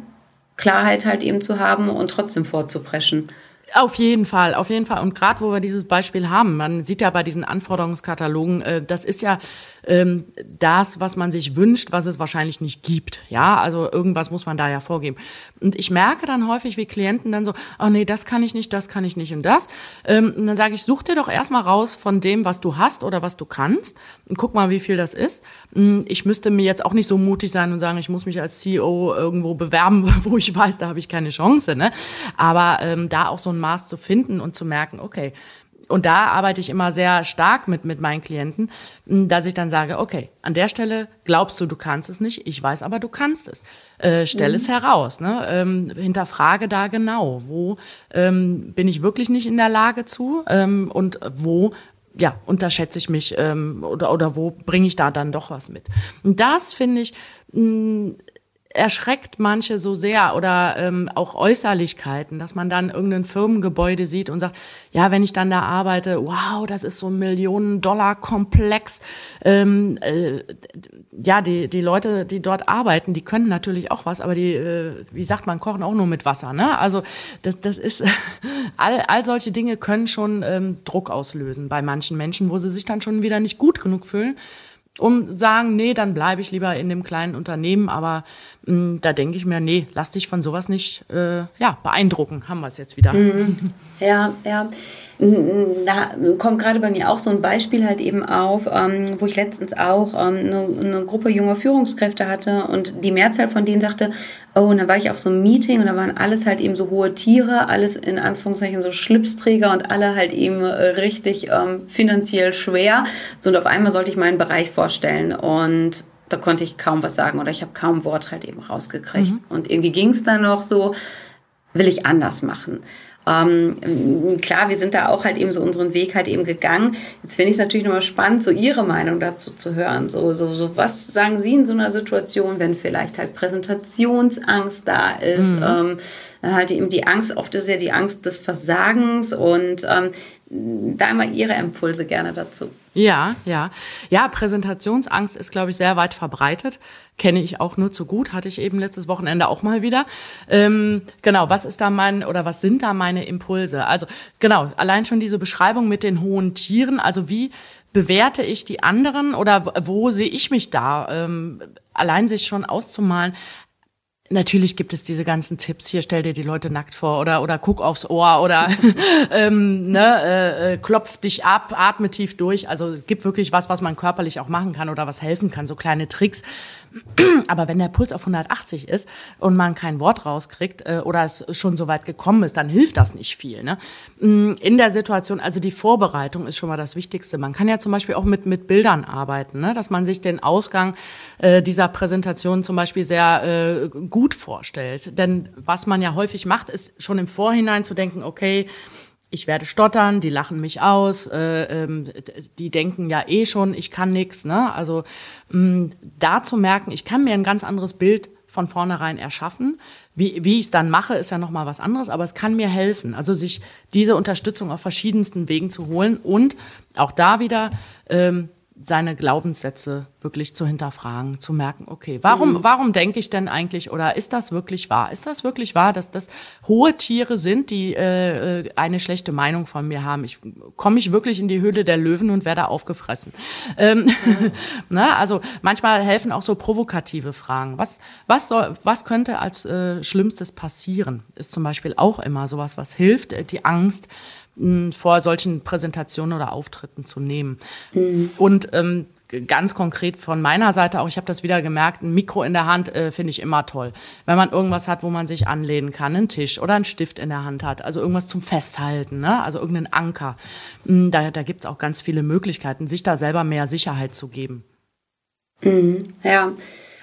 Klarheit halt eben zu haben und trotzdem vorzupreschen.
Auf jeden Fall, auf jeden Fall. Und gerade wo wir dieses Beispiel haben, man sieht ja bei diesen Anforderungskatalogen, äh, das ist ja ähm, das, was man sich wünscht, was es wahrscheinlich nicht gibt. Ja, also irgendwas muss man da ja vorgeben. Und ich merke dann häufig, wie Klienten dann so, oh nee, das kann ich nicht, das kann ich nicht und das. Ähm, und dann sage ich, such dir doch erstmal raus von dem, was du hast oder was du kannst und guck mal, wie viel das ist. Hm, ich müsste mir jetzt auch nicht so mutig sein und sagen, ich muss mich als CEO irgendwo bewerben, *laughs* wo ich weiß, da habe ich keine Chance. Ne? Aber ähm, da auch so ein Maß zu finden und zu merken, okay, und da arbeite ich immer sehr stark mit, mit meinen Klienten, dass ich dann sage, okay, an der Stelle glaubst du, du kannst es nicht, ich weiß aber, du kannst es. Äh, stell mhm. es heraus, ne? ähm, hinterfrage da genau, wo ähm, bin ich wirklich nicht in der Lage zu ähm, und wo ja, unterschätze ich mich ähm, oder, oder wo bringe ich da dann doch was mit. Und das finde ich mh, erschreckt manche so sehr oder ähm, auch Äußerlichkeiten, dass man dann irgendein Firmengebäude sieht und sagt, ja, wenn ich dann da arbeite, wow, das ist so ein Millionen-Dollar-Komplex. Ähm, äh, ja, die, die Leute, die dort arbeiten, die können natürlich auch was, aber die, äh, wie sagt man, kochen auch nur mit Wasser. Ne? Also das, das ist, *laughs* all, all solche Dinge können schon ähm, Druck auslösen bei manchen Menschen, wo sie sich dann schon wieder nicht gut genug fühlen um sagen, nee, dann bleibe ich lieber in dem kleinen Unternehmen. Aber mh, mm, da denke ich mir, nee, lass dich von sowas nicht äh, ja, beeindrucken. Haben wir es jetzt wieder.
Mhm. Ja, ja. Da kommt gerade bei mir auch so ein Beispiel halt eben auf, ähm, wo ich letztens auch ähm, eine, eine, Gruppe junger Führungskräfte hatte und die Mehrzahl von denen sagte, oh, und dann war ich auf so einem Meeting und da waren alles halt eben so hohe Tiere, alles in Anführungszeichen so Schlipsträger und alle halt eben äh, richtig ähm, finanziell schwer. So und auf einmal sollte ich meinen Bereich vorstellen und da konnte ich kaum was sagen oder ich habe kaum Wort halt eben rausgekriegt. Mhm. Und irgendwie ging es dann noch so, will ich anders machen. Ähm, klar, wir sind da auch halt eben so unseren Weg halt eben gegangen. Jetzt finde ich es natürlich nochmal spannend, so Ihre Meinung dazu zu hören. So, so, so, was sagen Sie in so einer Situation, wenn vielleicht halt Präsentationsangst da ist? Mhm. Ähm, halt eben die Angst, oft ist ja die Angst des Versagens und ähm, da immer Ihre Impulse gerne dazu.
Ja, ja. Ja, Präsentationsangst ist, glaube ich, sehr weit verbreitet. Kenne ich auch nur zu gut, hatte ich eben letztes Wochenende auch mal wieder. Ähm, genau, was ist da mein oder was sind da meine Impulse? Also genau, allein schon diese Beschreibung mit den hohen Tieren, also wie bewerte ich die anderen oder wo sehe ich mich da? Ähm, allein sich schon auszumalen, Natürlich gibt es diese ganzen Tipps. Hier stell dir die Leute nackt vor oder oder guck aufs Ohr oder *laughs* ähm, ne, äh, äh, klopf dich ab, atme tief durch. Also es gibt wirklich was, was man körperlich auch machen kann oder was helfen kann. So kleine Tricks. *clears throat* Aber wenn der Puls auf 180 ist und man kein Wort rauskriegt äh, oder es schon so weit gekommen ist, dann hilft das nicht viel. Ne? Mm, in der Situation, also die Vorbereitung ist schon mal das Wichtigste. Man kann ja zum Beispiel auch mit, mit Bildern arbeiten, ne? dass man sich den Ausgang äh, dieser Präsentation zum Beispiel sehr äh, gut vorstellt. Denn was man ja häufig macht, ist schon im Vorhinein zu denken, okay, ich werde stottern, die lachen mich aus, äh, ähm, die denken ja eh schon, ich kann nix. Ne? Also mh, da zu merken, ich kann mir ein ganz anderes Bild von vornherein erschaffen. Wie, wie ich es dann mache, ist ja nochmal was anderes, aber es kann mir helfen. Also sich diese Unterstützung auf verschiedensten Wegen zu holen und auch da wieder ähm, seine Glaubenssätze wirklich zu hinterfragen, zu merken, okay, warum, mhm. warum denke ich denn eigentlich oder ist das wirklich wahr? Ist das wirklich wahr, dass das hohe Tiere sind, die äh, äh eine schlechte Meinung von mir haben? Ich komme ich wirklich in die Höhle der Löwen und werde aufgefressen. Ähm, mhm. *laughs* ne? Also manchmal helfen auch so provokative Fragen. Was, was, soll, was könnte als äh, Schlimmstes passieren? Ist zum Beispiel auch immer sowas, was hilft, äh, die Angst vor solchen Präsentationen oder Auftritten zu nehmen. Mhm. Und ähm, ganz konkret von meiner Seite auch, ich habe das wieder gemerkt, ein Mikro in der Hand äh, finde ich immer toll. Wenn man irgendwas hat, wo man sich anlehnen kann, einen Tisch oder einen Stift in der Hand hat, also irgendwas zum Festhalten, ne? also irgendeinen Anker. Da, da gibt es auch ganz viele Möglichkeiten, sich da selber mehr Sicherheit zu geben.
Mhm. Ja.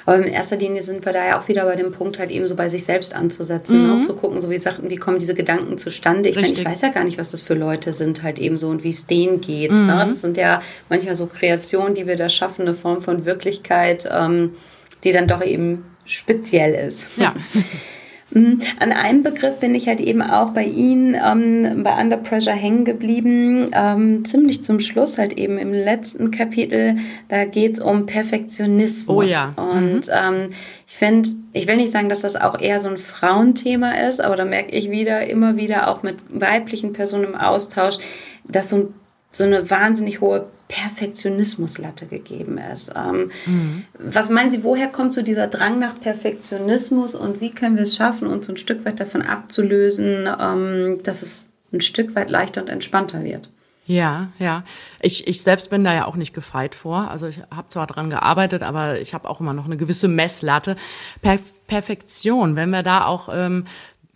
Aber in erster Linie sind wir da ja auch wieder bei dem Punkt, halt eben so bei sich selbst anzusetzen, mhm. ne? zu gucken, so wie sagten, wie kommen diese Gedanken zustande. Ich meine, ich weiß ja gar nicht, was das für Leute sind, halt eben so und wie es denen geht. Ne? Mhm. Ne? Das sind ja manchmal so Kreationen, die wir da schaffen, eine Form von Wirklichkeit, ähm, die dann doch eben speziell ist.
Ja. *laughs*
Mhm. An einem Begriff bin ich halt eben auch bei Ihnen ähm, bei Under Pressure hängen geblieben. Ähm, ziemlich zum Schluss, halt eben im letzten Kapitel, da geht es um Perfektionismus.
Oh ja.
Und mhm. ähm, ich finde, ich will nicht sagen, dass das auch eher so ein Frauenthema ist, aber da merke ich wieder, immer wieder auch mit weiblichen Personen im Austausch, dass so, so eine wahnsinnig hohe Perfektionismuslatte gegeben ist. Ähm, mhm. Was meinen Sie, woher kommt so dieser Drang nach Perfektionismus und wie können wir es schaffen, uns ein Stück weit davon abzulösen, ähm, dass es ein Stück weit leichter und entspannter wird?
Ja, ja. Ich, ich selbst bin da ja auch nicht gefeit vor. Also ich habe zwar dran gearbeitet, aber ich habe auch immer noch eine gewisse Messlatte. Per Perfektion, wenn wir da auch ähm,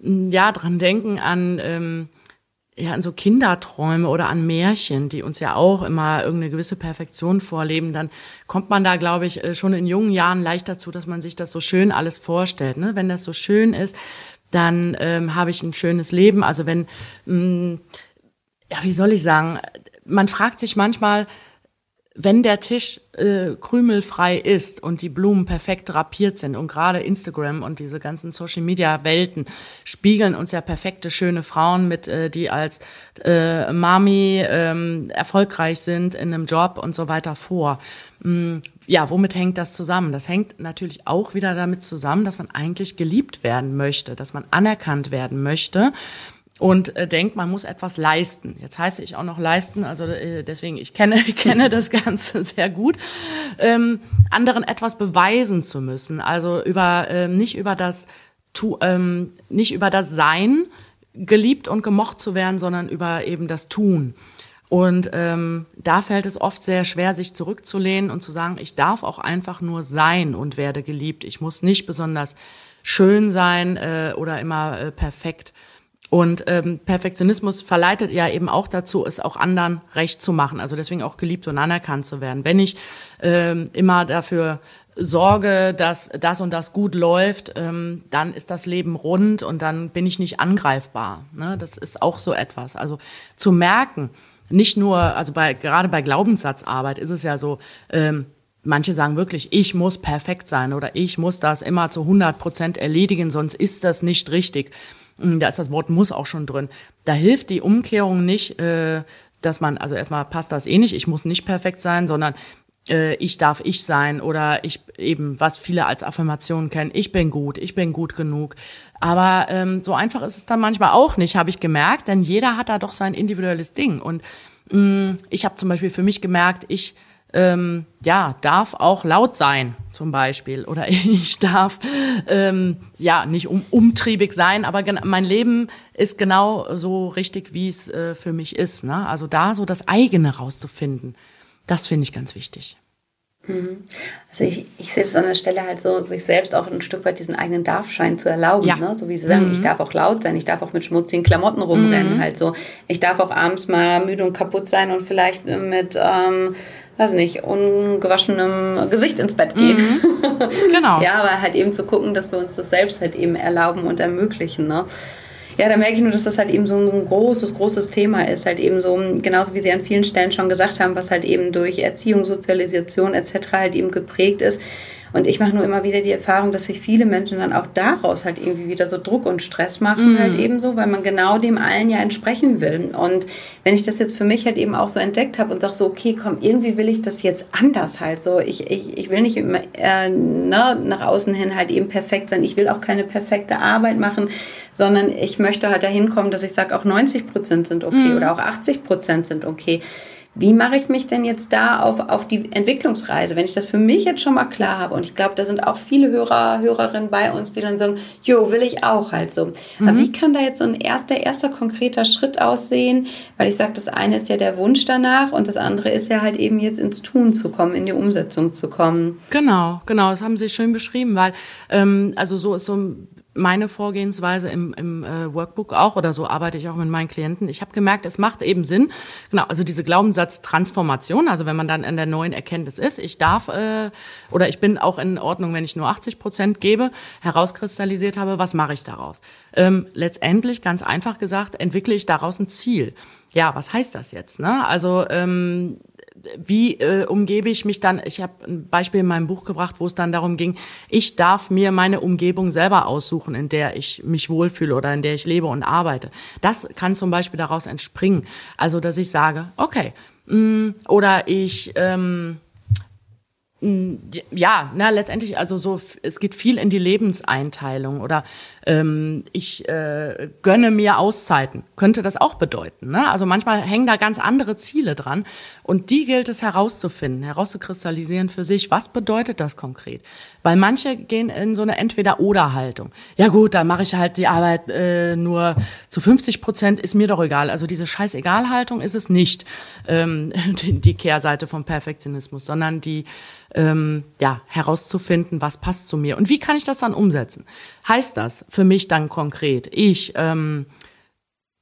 ja dran denken an ähm, ja, an so Kinderträume oder an Märchen, die uns ja auch immer irgendeine gewisse Perfektion vorleben, dann kommt man da, glaube ich, äh, schon in jungen Jahren leicht dazu, dass man sich das so schön alles vorstellt. Ne? Wenn das so schön ist, dann ähm, habe ich ein schönes Leben. Also wenn, mh, mm, ja, wie soll ich sagen, man fragt sich manchmal, wenn der Tisch äh, krümelfrei ist und die Blumen perfekt drapiert sind und gerade Instagram und diese ganzen Social Media Welten spiegeln uns ja perfekte schöne Frauen mit, äh, die als äh, Mami ähm, erfolgreich sind in einem Job und so weiter vor. Mm, ja, womit hängt das zusammen? Das hängt natürlich auch wieder damit zusammen, dass man eigentlich geliebt werden möchte, dass man anerkannt werden möchte und äh, denkt, man muss etwas leisten. Jetzt heiße ich auch noch leisten, also äh, deswegen, ich kenne, *laughs* kenne das Ganze *laughs* sehr gut. Ähm, anderen etwas beweisen zu müssen, also über, ähm, nicht über das, tu, ähm, nicht über das Sein geliebt und gemocht zu werden, sondern über eben das Tun. Und ähm, da fällt es oft sehr schwer, sich zurückzulehnen und zu sagen, ich darf auch einfach nur sein und werde geliebt. Ich muss nicht besonders schön sein äh, oder immer äh, perfekt. Und ähm, Perfektionismus verleitet ja eben auch dazu, es auch anderen recht zu machen. Also deswegen auch geliebt und anerkannt zu werden. Wenn ich ähm, immer dafür sorge, dass das und das gut läuft, ähm, dann ist das Leben rund und dann bin ich nicht angreifbar. Ne? Das ist auch so etwas. Also zu merken, nicht nur, also bei, gerade bei Glaubenssatzarbeit ist es ja so, ähm, Manche sagen wirklich, ich muss perfekt sein oder ich muss das immer zu 100 Prozent erledigen, sonst ist das nicht richtig. Hm, da ist das Wort muss auch schon drin. Da hilft die Umkehrung nicht, äh, dass man, also erstmal passt das eh nicht, ich muss nicht perfekt sein, sondern äh, ich darf ich sein oder ich eben, was viele als Affirmation kennen, ich bin gut, ich bin gut genug. Aber ähm, so einfach ist es dann manchmal auch nicht, habe ich gemerkt, denn jeder hat da doch sein individuelles Ding. Und mh, hm, ich habe zum Beispiel für mich gemerkt, ich ähm, ja, darf auch laut sein, zum Beispiel. Oder *laughs* ich darf ähm, ja nicht um, umtriebig sein, aber mein Leben ist genau so richtig, wie es äh, für mich ist. Ne? Also da so das eigene rauszufinden, das finde ich ganz wichtig.
Mhm. Also ich, ich sehe das an der Stelle halt so, sich selbst auch ein Stück weit diesen eigenen Darfschein zu erlauben. Ja. Ne? So wie sie sagen, mhm. ich darf auch laut sein, ich darf auch mit schmutzigen Klamotten rumrennen. Mhm. Halt so. Ich darf auch abends mal müde und kaputt sein und vielleicht mit ähm, weiß nicht, ungewaschenem Gesicht ins Bett gehen.
Mhm. *laughs* Genau.
ja, aber halt eben zu gucken, dass wir uns das selbst halt eben erlauben und ermöglichen. Ne? Ja, da merke ich nur, dass das halt eben so ein großes, großes Thema ist. Halt eben so, genauso wie Sie an vielen Stellen schon gesagt haben, was halt eben durch Erziehung, Sozialisation etc. halt eben geprägt ist und ich mache nur immer wieder die Erfahrung, dass sich viele Menschen dann auch daraus halt irgendwie wieder so Druck und Stress machen, mm. halt ebenso, weil man genau dem allen ja entsprechen will. Und wenn ich das jetzt für mich halt eben auch so entdeckt habe und sage so, okay, komm, irgendwie will ich das jetzt anders halt so. Ich, ich, ich will nicht immer äh, ne, nach außen hin halt eben perfekt sein. Ich will auch keine perfekte Arbeit machen, sondern ich möchte halt dahin kommen, dass ich sage, auch 90 Prozent sind okay mm. oder auch 80 Prozent sind okay wie mache ich mich denn jetzt da auf, auf die Entwicklungsreise, wenn ich das für mich jetzt schon mal klar habe? Und ich glaube, da sind auch viele Hörer, Hörerinnen bei uns, die dann sagen, jo, will ich auch halt so. Mhm. Aber wie kann da jetzt so ein erster, erster konkreter Schritt aussehen? Weil ich sage, das eine ist ja der Wunsch danach und das andere ist ja halt eben jetzt ins Tun zu kommen, in die Umsetzung zu kommen.
Genau, genau, das haben Sie schön beschrieben, weil ähm, also so ist so ein meine Vorgehensweise im, im äh, Workbook auch oder so arbeite ich auch mit meinen Klienten. Ich habe gemerkt, es macht eben Sinn, genau, also diese Glaubenssatz-Transformation, also wenn man dann in der neuen Erkenntnis ist, ich darf äh, oder ich bin auch in Ordnung, wenn ich nur 80 Prozent gebe, herauskristallisiert habe, was mache ich daraus? Ähm, letztendlich, ganz einfach gesagt, entwickle ich daraus ein Ziel. Ja, was heißt das jetzt? Ne? Also ähm, wie äh, umgebe ich mich dann? Ich habe ein Beispiel in meinem Buch gebracht, wo es dann darum ging, ich darf mir meine Umgebung selber aussuchen, in der ich mich wohlfühle oder in der ich lebe und arbeite. Das kann zum Beispiel daraus entspringen. Also, dass ich sage, okay, mh, mm, oder ich ähm, ja, na letztendlich also so es geht viel in die Lebenseinteilung oder ähm, ich äh, gönne mir Auszeiten, könnte das auch bedeuten. Ne? Also manchmal hängen da ganz andere Ziele dran und die gilt es herauszufinden, herauszukristallisieren für sich. Was bedeutet das konkret? Weil manche gehen in so eine Entweder-Oder-Haltung. Ja gut, dann mache ich halt die Arbeit äh, nur zu 50 Prozent, ist mir doch egal. Also diese Scheiß-Egal-Haltung ist es nicht, ähm, *laughs* die, die Kehrseite vom Perfektionismus, sondern die ähm, ja herauszufinden, was passt zu mir und wie kann ich das dann umsetzen. Heißt das für mich dann konkret, ich ähm,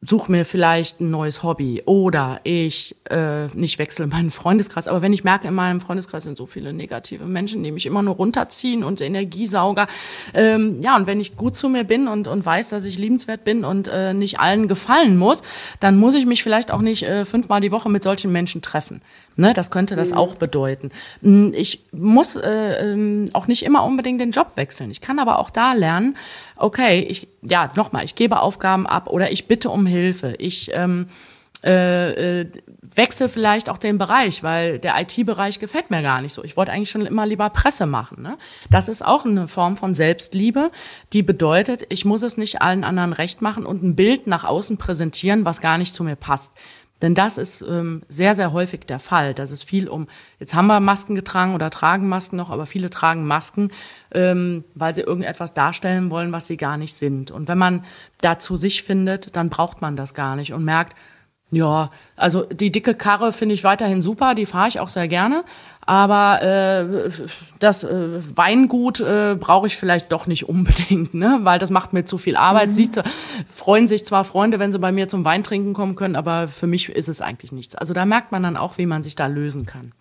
suche mir vielleicht ein neues Hobby oder ich äh, nicht wechsle meinen Freundeskreis. Aber wenn ich merke, in meinem Freundeskreis sind so viele negative Menschen, die mich immer nur runterziehen und Energiesauger. Ähm, ja, und wenn ich gut zu mir bin und, und weiß, dass ich liebenswert bin und äh, nicht allen gefallen muss, dann muss ich mich vielleicht auch nicht äh, fünfmal die Woche mit solchen Menschen treffen. Ne, das könnte das mhm. auch bedeuten. Hm, ich muss äh, ähm, auch nicht immer unbedingt den Job wechseln. Ich kann aber auch da lernen, okay, ich, ja, nochmal, ich gebe Aufgaben ab oder ich bitte um Hilfe. Ich ähm, äh, äh, wechsle vielleicht auch den Bereich, weil der IT-Bereich gefällt mir gar nicht so. Ich wollte eigentlich schon immer lieber Presse machen. Ne? Das ist auch eine Form von Selbstliebe, die bedeutet, ich muss es nicht allen anderen recht machen und ein Bild nach außen präsentieren, was gar nicht zu mir passt. Denn das ist ähm, sehr, sehr häufig der Fall. Das ist viel um, jetzt haben wir Masken getragen oder tragen Masken noch, aber viele tragen Masken, ähm, weil sie irgendetwas darstellen wollen, was sie gar nicht sind. Und wenn man dazu sich findet, dann braucht man das gar nicht und merkt, ja, also die dicke Karre finde ich weiterhin super, die fahre ich auch sehr gerne. Aber äh, das äh, Weingut äh, brauche ich vielleicht doch nicht unbedingt, ne? weil das macht mir zu viel Arbeit. Mhm. Sie freuen sich zwar Freunde, wenn sie bei mir zum Wein trinken kommen können, aber für mich ist es eigentlich nichts. Also da merkt man dann auch, wie man sich da lösen kann.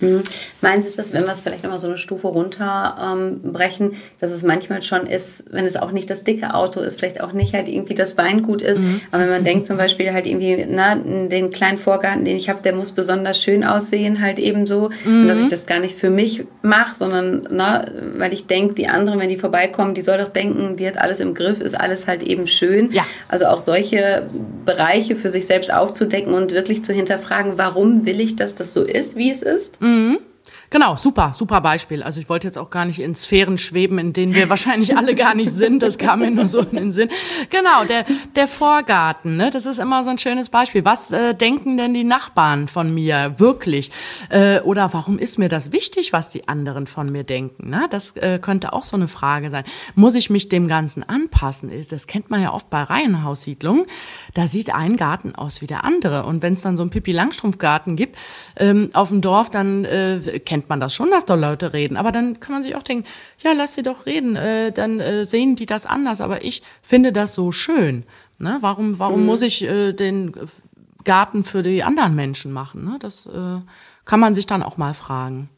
Hm. Meinen Sie es, dass wenn wir es vielleicht nochmal so eine Stufe runterbrechen, ähm, dass es manchmal schon ist, wenn es auch nicht das dicke Auto ist, vielleicht auch nicht halt irgendwie das Weingut ist, mhm. aber wenn man denkt zum Beispiel halt irgendwie, na, den kleinen Vorgarten, den ich habe, der muss besonders schön aussehen, halt eben so, mhm. dass ich das gar nicht für mich mache, sondern na, weil ich denke, die anderen, wenn die vorbeikommen, die soll doch denken, die hat alles im Griff, ist alles halt eben schön. Ja. Also auch solche Bereiche für sich selbst aufzudecken und wirklich zu hinterfragen, warum will ich, dass das so ist, wie es ist?
Mhm. Genau, super, super Beispiel. Also ich wollte jetzt auch gar nicht in Sphären schweben, in denen wir wahrscheinlich alle gar nicht sind. Das kam mir nur so in den Sinn. Genau, der, der Vorgarten, ne? das ist immer so ein schönes Beispiel. Was äh, denken denn die Nachbarn von mir wirklich? Äh, oder warum ist mir das wichtig, was die anderen von mir denken? Ne? Das äh, könnte auch so eine Frage sein. Muss ich mich dem Ganzen anpassen? Das kennt man ja oft bei Reihenhaussiedlungen. Da sieht ein Garten aus wie der andere. Und wenn es dann so einen Pippi-Langstrumpf-Garten gibt ähm, auf dem Dorf, dann äh, kennt man das schon, dass da Leute reden. Aber dann kann man sich auch denken, ja, lass sie doch reden. Äh, dann äh, sehen die das anders. Aber ich finde das so schön. Ne? Warum, warum mhm. muss ich äh, den Garten für die anderen Menschen machen? Ne? Das äh, kann man sich dann auch mal fragen.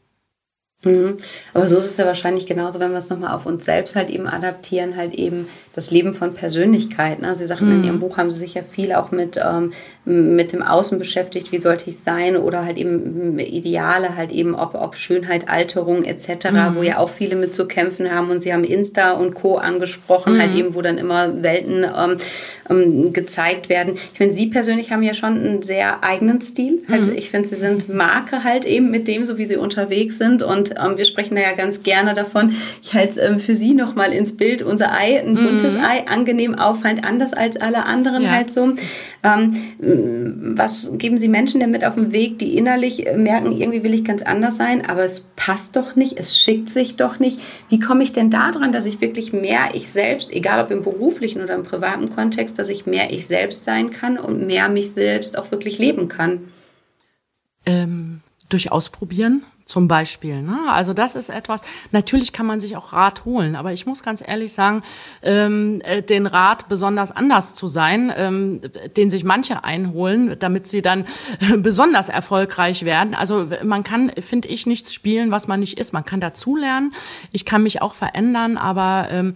Mhm. Aber so ist es ja wahrscheinlich genauso, wenn wir es nochmal auf uns selbst halt eben adaptieren, halt eben das Leben von Persönlichkeiten. Also Sie sagten, mhm. in Ihrem Buch haben Sie sich ja viel auch mit, ähm, mit dem Außen beschäftigt, wie sollte ich sein oder halt eben Ideale, halt eben ob, ob Schönheit, Alterung etc., mhm. wo ja auch viele mit zu kämpfen haben und Sie haben Insta und Co. angesprochen, halt mhm. eben, wo dann immer Welten ähm, ähm, gezeigt werden. Ich finde, Sie persönlich haben ja schon einen sehr eigenen Stil. Also ich finde, Sie sind Marke halt eben mit dem, so wie Sie unterwegs sind und ähm, wir sprechen da ja ganz gerne davon. Ich halte ähm, für Sie nochmal ins Bild unser Ei, ein buntes buntes mhm. Ei, angenehm auffallend, anders als alle anderen ja. halt so. Ähm, was geben Sie Menschen denn mit auf den Weg, die innerlich merken, irgendwie will ich ganz anders sein, aber es passt doch nicht, es schickt sich doch nicht. Wie komme ich denn da dran, dass ich wirklich mehr ich selbst, egal ob im beruflichen oder im privaten Kontext, dass ich mehr ich selbst sein kann und mehr mich selbst auch wirklich leben kann?
Ähm, durch Ausprobieren, zum Beispiel. Ne? Also das ist etwas, natürlich kann man sich auch Rat holen, aber ich muss ganz ehrlich sagen, ähm, äh, den Rat besonders anders zu sein, ähm, den sich manche einholen, damit sie dann besonders erfolgreich werden. Also man kann, finde ich, nichts spielen, was man nicht ist. Man kann dazulernen, ich kann mich auch verändern, aber ähm,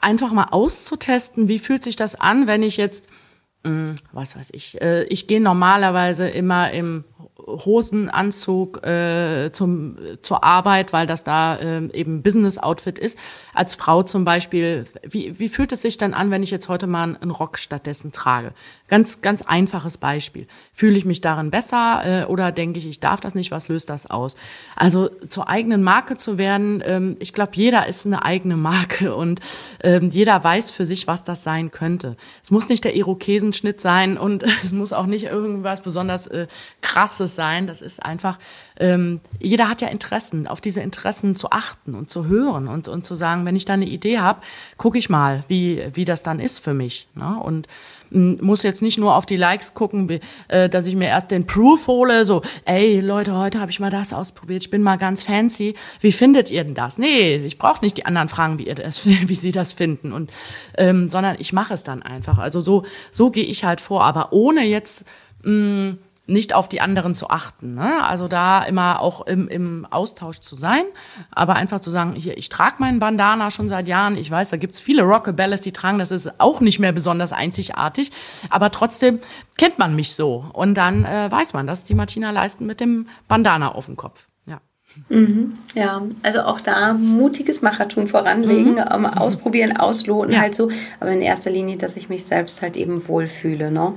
einfach mal auszutesten, wie fühlt sich das an, wenn ich jetzt hm, was weiß ich, äh, ich gehe normalerweise immer im Hosenanzug äh, zum, zur Arbeit, weil das da äh, eben Business-Outfit ist. Als Frau zum Beispiel, wie, wie fühlt es sich dann an, wenn ich jetzt heute mal einen Rock stattdessen trage? Ganz, ganz einfaches Beispiel. Fühle ich mich darin besser äh, oder denke ich, ich darf das nicht? Was löst das aus? Also zur eigenen Marke zu werden, ähm, ich glaube, jeder ist eine eigene Marke *laughs* und ähm, jeder weiß für sich, was das sein könnte. Es muss nicht der Irokesenschnitt sein und *laughs* es muss auch nicht irgendwas besonders äh, krasses sein. Das ist einfach, ähm, jeder hat ja Interessen, auf diese Interessen zu achten und zu hören und, und zu sagen, wenn ich da eine Idee habe, gucke ich mal, wie, wie das dann ist für mich. Ne? Und muss jetzt nicht nur auf die Likes gucken, äh, dass ich mir erst den Proof hole, so, ey Leute, heute habe ich mal das ausprobiert, ich bin mal ganz fancy. Wie findet ihr denn das? Nee, ich brauche nicht die anderen fragen, wie ihr das, *laughs* wie sie das finden und ähm, sondern ich mache es dann einfach. Also so so gehe ich halt vor, aber ohne jetzt mh, nicht auf die anderen zu achten. Ne? Also da immer auch im, im Austausch zu sein, aber einfach zu sagen, hier, ich trage meinen Bandana schon seit Jahren. Ich weiß, da gibt's viele Rockabelles, die tragen, das ist auch nicht mehr besonders einzigartig, aber trotzdem kennt man mich so. Und dann äh, weiß man, dass die Martina Leisten mit dem Bandana auf dem Kopf. Ja.
Mhm, ja, also auch da mutiges Machertum voranlegen, mhm. ähm, ausprobieren, ausloten ja. halt so, aber in erster Linie, dass ich mich selbst halt eben wohlfühle. Ne?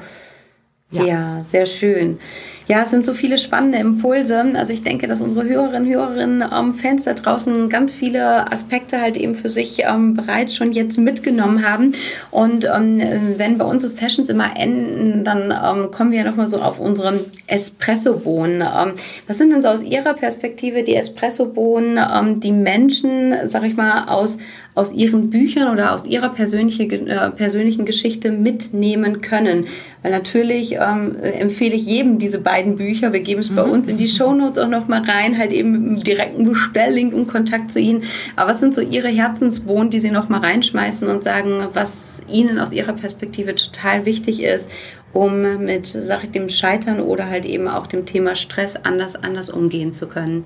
Ja. ja, sehr schön. Ja, es sind so viele spannende Impulse. Also ich denke, dass unsere Hörerinnen, Hörerinnen, ähm, Fans da draußen ganz viele Aspekte halt eben für sich ähm, bereits schon jetzt mitgenommen haben. Und ähm, wenn bei uns so Sessions immer enden, dann ähm, kommen wir ja nochmal so auf unseren Espresso-Bohnen. Ähm, was sind denn so aus Ihrer Perspektive die Espresso-Bohnen, ähm, die Menschen, sag ich mal, aus, aus ihren Büchern oder aus ihrer persönliche, äh, persönlichen Geschichte mitnehmen können? Weil natürlich empfehle ich jedem diese beiden Bücher. Wir geben es bei mhm. uns in die Shownotes auch noch mal rein, halt eben mit einem direkten Bestelllink und Kontakt zu Ihnen. Aber was sind so Ihre Herzenswohnen, die Sie noch mal reinschmeißen und sagen, was Ihnen aus Ihrer Perspektive total wichtig ist, um mit, sag ich, dem Scheitern oder halt eben auch dem Thema Stress anders, anders umgehen zu können?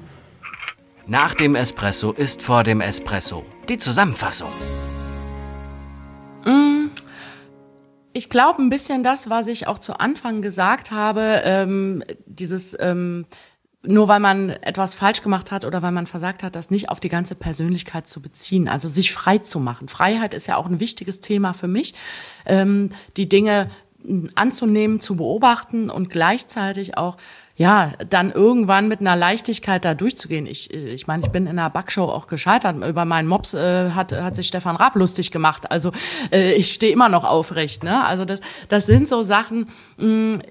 Nach dem Espresso ist vor dem Espresso. Die Zusammenfassung.
Ich glaube ein bisschen das, was ich auch zu Anfang gesagt habe, ähm, dieses ähm, nur weil man etwas falsch gemacht hat oder weil man versagt hat, das nicht auf die ganze Persönlichkeit zu beziehen, also sich frei zu machen. Freiheit ist ja auch ein wichtiges Thema für mich, ähm, die Dinge anzunehmen, zu beobachten und gleichzeitig auch ja, dann irgendwann mit einer Leichtigkeit da durchzugehen. Ich, ich meine, ich bin in einer Backshow auch gescheitert. Über meinen Mops äh, hat, hat sich Stefan Raab lustig gemacht. Also äh, ich stehe immer noch aufrecht. Ne? Also das, das sind so Sachen, mh, mm,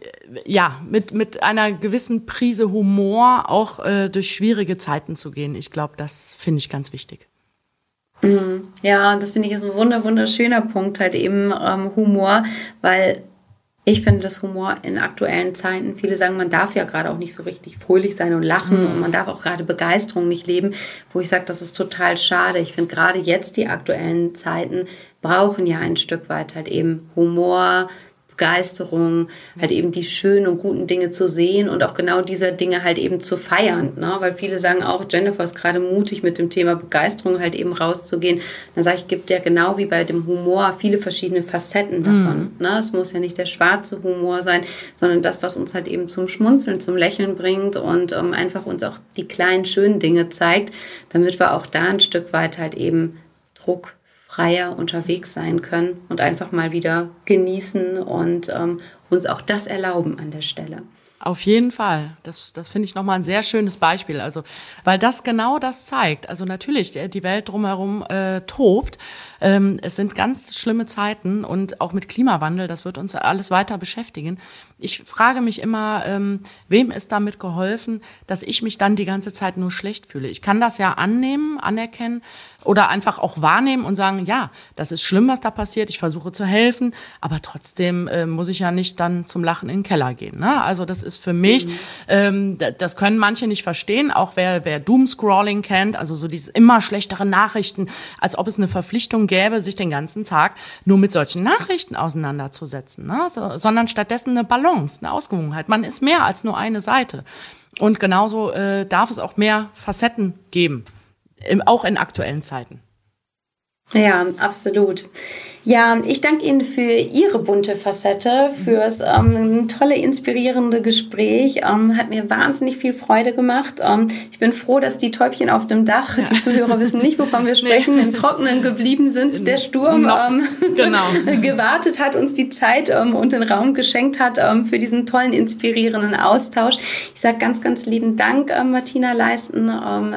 ja, mit, mit einer gewissen Prise Humor auch äh, durch schwierige Zeiten zu gehen. Ich glaube, das finde ich ganz wichtig.
Mm, ja, das finde ich ist ein wunder, wunderschöner Punkt, halt eben ähm, Humor, weil ich finde das Humor in aktuellen Zeiten, viele sagen, man darf ja gerade auch nicht so richtig fröhlich sein und lachen mhm. und man darf auch gerade Begeisterung nicht leben, wo ich sage, das ist total schade. Ich finde gerade jetzt die aktuellen Zeiten brauchen ja ein Stück weit halt eben Humor, Begeisterung, halt eben die schönen und guten Dinge zu sehen und auch genau diese Dinge halt eben zu feiern. Ne? Weil viele sagen auch, Jennifer ist gerade mutig mit dem Thema Begeisterung halt eben rauszugehen. Dann sage ich, gibt ja genau wie bei dem Humor viele verschiedene Facetten davon. Mhm. Ne? Es muss ja nicht der schwarze Humor sein, sondern das, was uns halt eben zum Schmunzeln, zum Lächeln bringt und ähm, einfach uns auch die kleinen schönen Dinge zeigt, damit wir auch da ein Stück weit halt eben Druck freier unterwegs sein können und einfach mal wieder genießen und ähm, uns auch das erlauben an der Stelle.
Auf jeden Fall. Das, das finde ich nochmal ein sehr schönes Beispiel. Also, weil das genau das zeigt. Also natürlich, die Welt drumherum äh, tobt. Ähm, es sind ganz schlimme Zeiten und auch mit Klimawandel, das wird uns alles weiter beschäftigen. Ich frage mich immer, ähm, wem ist damit geholfen, dass ich mich dann die ganze Zeit nur schlecht fühle? Ich kann das ja annehmen, anerkennen oder einfach auch wahrnehmen und sagen, ja, das ist schlimm, was da passiert. Ich versuche zu helfen, aber trotzdem äh, muss ich ja nicht dann zum Lachen in den Keller gehen. Ne? Also das ist für mich, mhm. ähm, das können manche nicht verstehen, auch wer, wer Doomscrolling kennt, also so diese immer schlechtere Nachrichten, als ob es eine Verpflichtung gäbe, sich den ganzen Tag nur mit solchen Nachrichten auseinanderzusetzen, ne? so, sondern stattdessen eine Balance, eine Ausgewogenheit. Man ist mehr als nur eine Seite. Und genauso äh, darf es auch mehr Facetten geben, im, auch in aktuellen Zeiten.
Ja, absolut. Ja, ich danke Ihnen für Ihre bunte Facette, fürs ähm, tolle, inspirierende Gespräch. Ähm, hat mir wahnsinnig viel Freude gemacht. Ähm, ich bin froh, dass die Täubchen auf dem Dach, ja. die Zuhörer wissen nicht, wovon wir *laughs* sprechen, nee. im Trockenen geblieben sind. Der Sturm ähm, *laughs* genau. *laughs* gewartet hat, uns die Zeit ähm, und den Raum geschenkt hat ähm, für diesen tollen, inspirierenden Austausch. Ich sage ganz, ganz lieben Dank, Martina Leisten.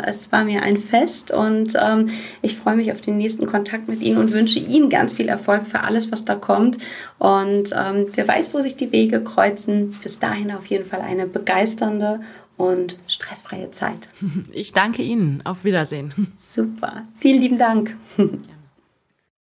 Es war mir ein Fest und ich freue mich auf den nächsten Kontakt mit Ihnen und wünsche Ihnen ganz viel Erfolg Erfolg für alles, was da kommt. Und ähm, wer weiß, wo sich die Wege kreuzen. Bis dahin auf jeden Fall eine begeisternde und stressfreie Zeit. *laughs*
Ich danke Ihnen. Auf Wiedersehen.
Super. Vielen lieben Dank. Ja. *laughs*